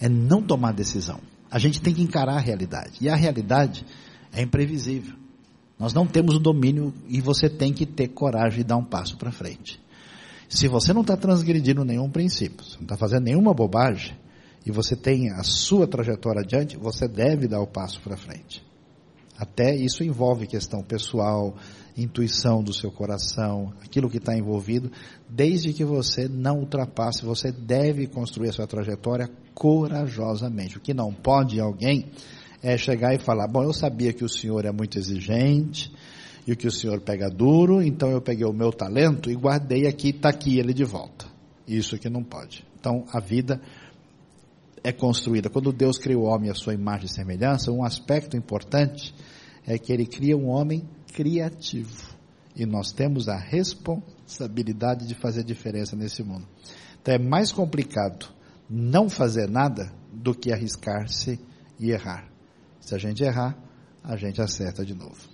é não tomar decisão. A gente tem que encarar a realidade. E a realidade é imprevisível. Nós não temos o domínio e você tem que ter coragem de dar um passo para frente. Se você não está transgredindo nenhum princípio, não está fazendo nenhuma bobagem, e você tem a sua trajetória adiante, você deve dar o passo para frente. Até isso envolve questão pessoal, intuição do seu coração, aquilo que está envolvido, desde que você não ultrapasse, você deve construir a sua trajetória corajosamente. O que não pode alguém é chegar e falar: Bom, eu sabia que o senhor é muito exigente, e o que o senhor pega duro, então eu peguei o meu talento e guardei aqui, está aqui ele de volta. Isso que não pode. Então a vida é construída. Quando Deus criou o homem à sua imagem e semelhança, um aspecto importante é que ele cria um homem criativo. E nós temos a responsabilidade de fazer diferença nesse mundo. Então é mais complicado não fazer nada do que arriscar-se e errar. Se a gente errar, a gente acerta de novo.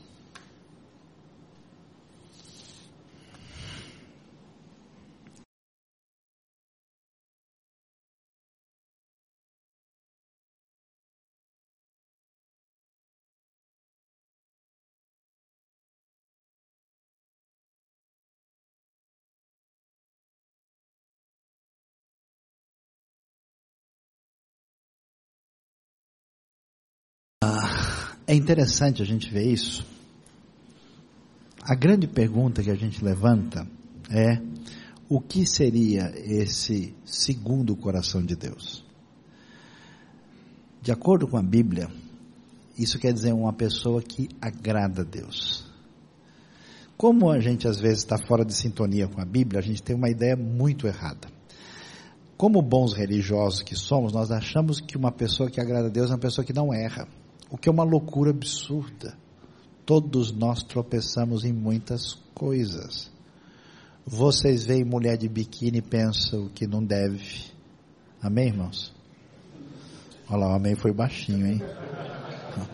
É interessante a gente ver isso. A grande pergunta que a gente levanta é: o que seria esse segundo coração de Deus? De acordo com a Bíblia, isso quer dizer uma pessoa que agrada a Deus. Como a gente às vezes está fora de sintonia com a Bíblia, a gente tem uma ideia muito errada. Como bons religiosos que somos, nós achamos que uma pessoa que agrada a Deus é uma pessoa que não erra o que é uma loucura absurda. Todos nós tropeçamos em muitas coisas. Vocês veem mulher de biquíni e pensam que não deve. Amém, irmãos? Olha lá, o amém foi baixinho, hein?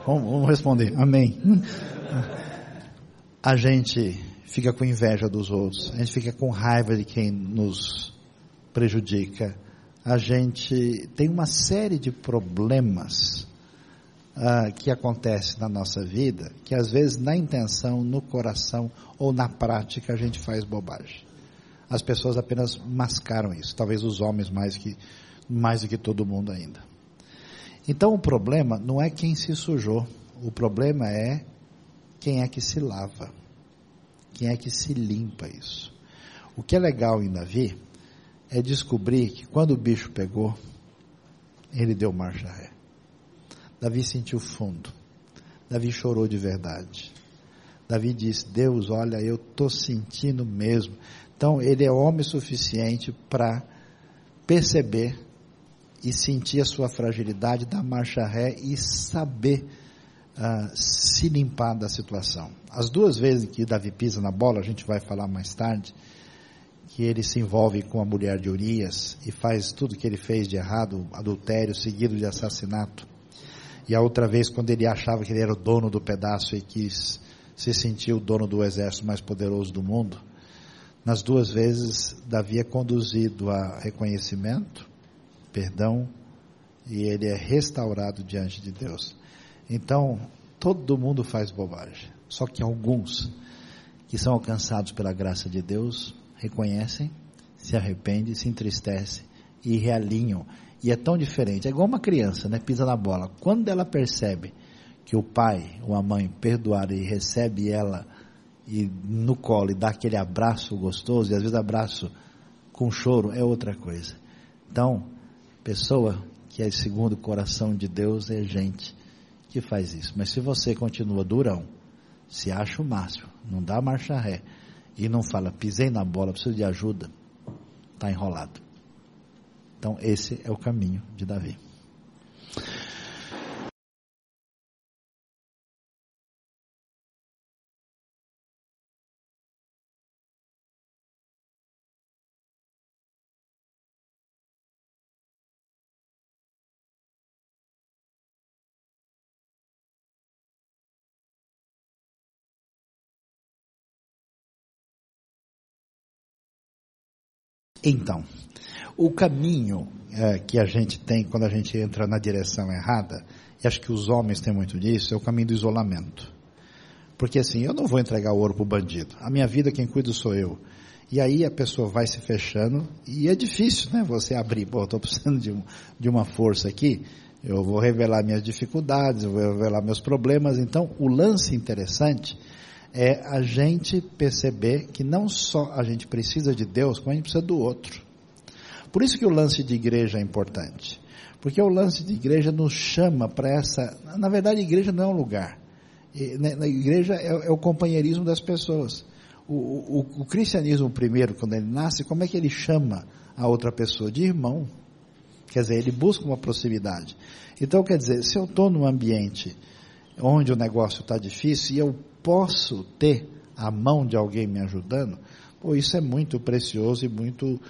Vamos, vamos responder. Amém. A gente fica com inveja dos outros. A gente fica com raiva de quem nos prejudica. A gente tem uma série de problemas ah, que acontece na nossa vida, que às vezes na intenção, no coração ou na prática a gente faz bobagem. As pessoas apenas mascaram isso, talvez os homens mais, que, mais do que todo mundo ainda. Então o problema não é quem se sujou, o problema é quem é que se lava, quem é que se limpa isso. O que é legal em Davi é descobrir que quando o bicho pegou, ele deu marcha ré. Davi sentiu fundo. Davi chorou de verdade. Davi disse: Deus, olha, eu estou sentindo mesmo. Então, ele é homem suficiente para perceber e sentir a sua fragilidade, dar marcha ré e saber uh, se limpar da situação. As duas vezes que Davi pisa na bola, a gente vai falar mais tarde, que ele se envolve com a mulher de Urias e faz tudo que ele fez de errado, adultério seguido de assassinato. E a outra vez, quando ele achava que ele era o dono do pedaço e quis se sentir o dono do exército mais poderoso do mundo, nas duas vezes, Davi é conduzido a reconhecimento, perdão, e ele é restaurado diante de Deus. Então, todo mundo faz bobagem, só que alguns que são alcançados pela graça de Deus reconhecem, se arrependem, se entristecem e realinham e é tão diferente. É igual uma criança, né? Pisa na bola. Quando ela percebe que o pai ou a mãe perdoaram e recebe ela e no colo e dá aquele abraço gostoso, e às vezes abraço com choro, é outra coisa. Então, pessoa que é segundo o coração de Deus é gente que faz isso. Mas se você continua durão, se acha o máximo, não dá marcha ré e não fala, pisei na bola, preciso de ajuda, está enrolado. Então, esse é o caminho de Davi. Então, o caminho é, que a gente tem quando a gente entra na direção errada, e acho que os homens têm muito disso, é o caminho do isolamento. Porque assim, eu não vou entregar ouro para o bandido. A minha vida quem cuida sou eu. E aí a pessoa vai se fechando e é difícil, né? Você abrir, pô, estou precisando de, um, de uma força aqui, eu vou revelar minhas dificuldades, eu vou revelar meus problemas. Então, o lance interessante é a gente perceber que não só a gente precisa de Deus, como a gente precisa do outro. Por isso que o lance de igreja é importante. Porque o lance de igreja nos chama para essa. Na verdade, a igreja não é um lugar. Na né, igreja é, é o companheirismo das pessoas. O, o, o, cristianismo primeiro, quando ele nasce, como é que ele chama a outra pessoa? De irmão. Quer dizer, ele busca uma proximidade. Então, quer dizer, se eu estou num ambiente onde o negócio está difícil e eu posso ter a mão de alguém me ajudando, pô, isso é muito precioso e muito,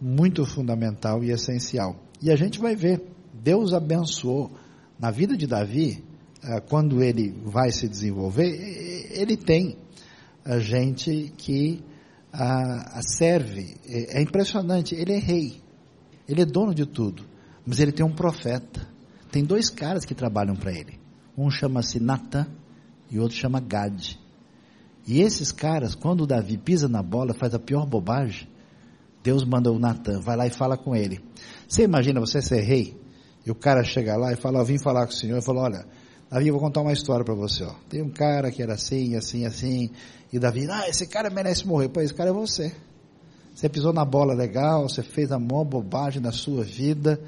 muito fundamental e essencial. E a gente vai ver, Deus abençoou na vida de Davi, eh, quando ele vai se desenvolver, ele tem a gente que a, a serve. É, é impressionante, ele é rei, ele é dono de tudo, mas ele tem um profeta. Tem dois caras que trabalham para ele. Um chama-se Natan e o outro chama Gad. E esses caras, quando o Davi pisa na bola, faz a pior bobagem, Deus manda o Natan, vai lá e fala com ele. Você imagina você ser rei, e o cara chega lá e fala, ó, vim falar com o senhor, e falou, olha, Davi, eu vou contar uma história para você, ó. Tem um cara que era assim, assim, assim, e Davi, ah, esse cara merece morrer. Pô, esse cara é você. Você pisou na bola legal, você fez a maior bobagem na sua vida.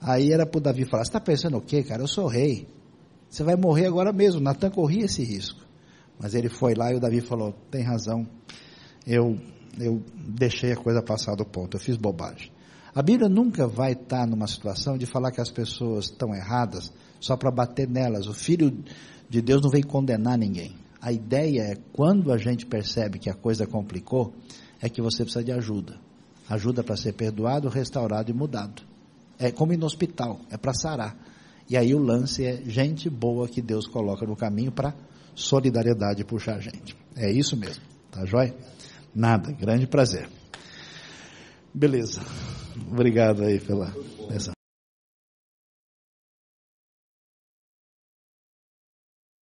Aí era para o Davi falar, você está pensando o quê, cara? Eu sou rei. Você vai morrer agora mesmo. Natan corria esse risco. Mas ele foi lá e o Davi falou: tem razão, eu, eu deixei a coisa passar do ponto, eu fiz bobagem. A Bíblia nunca vai estar numa situação de falar que as pessoas estão erradas só para bater nelas. O Filho de Deus não vem condenar ninguém. A ideia é, quando a gente percebe que a coisa complicou, é que você precisa de ajuda. Ajuda para ser perdoado, restaurado e mudado. É como ir no hospital, é para sarar. E aí o lance é gente boa que Deus coloca no caminho para solidariedade puxar a gente. É isso mesmo, tá joia? Nada, grande prazer. Beleza. Obrigado aí pela essa.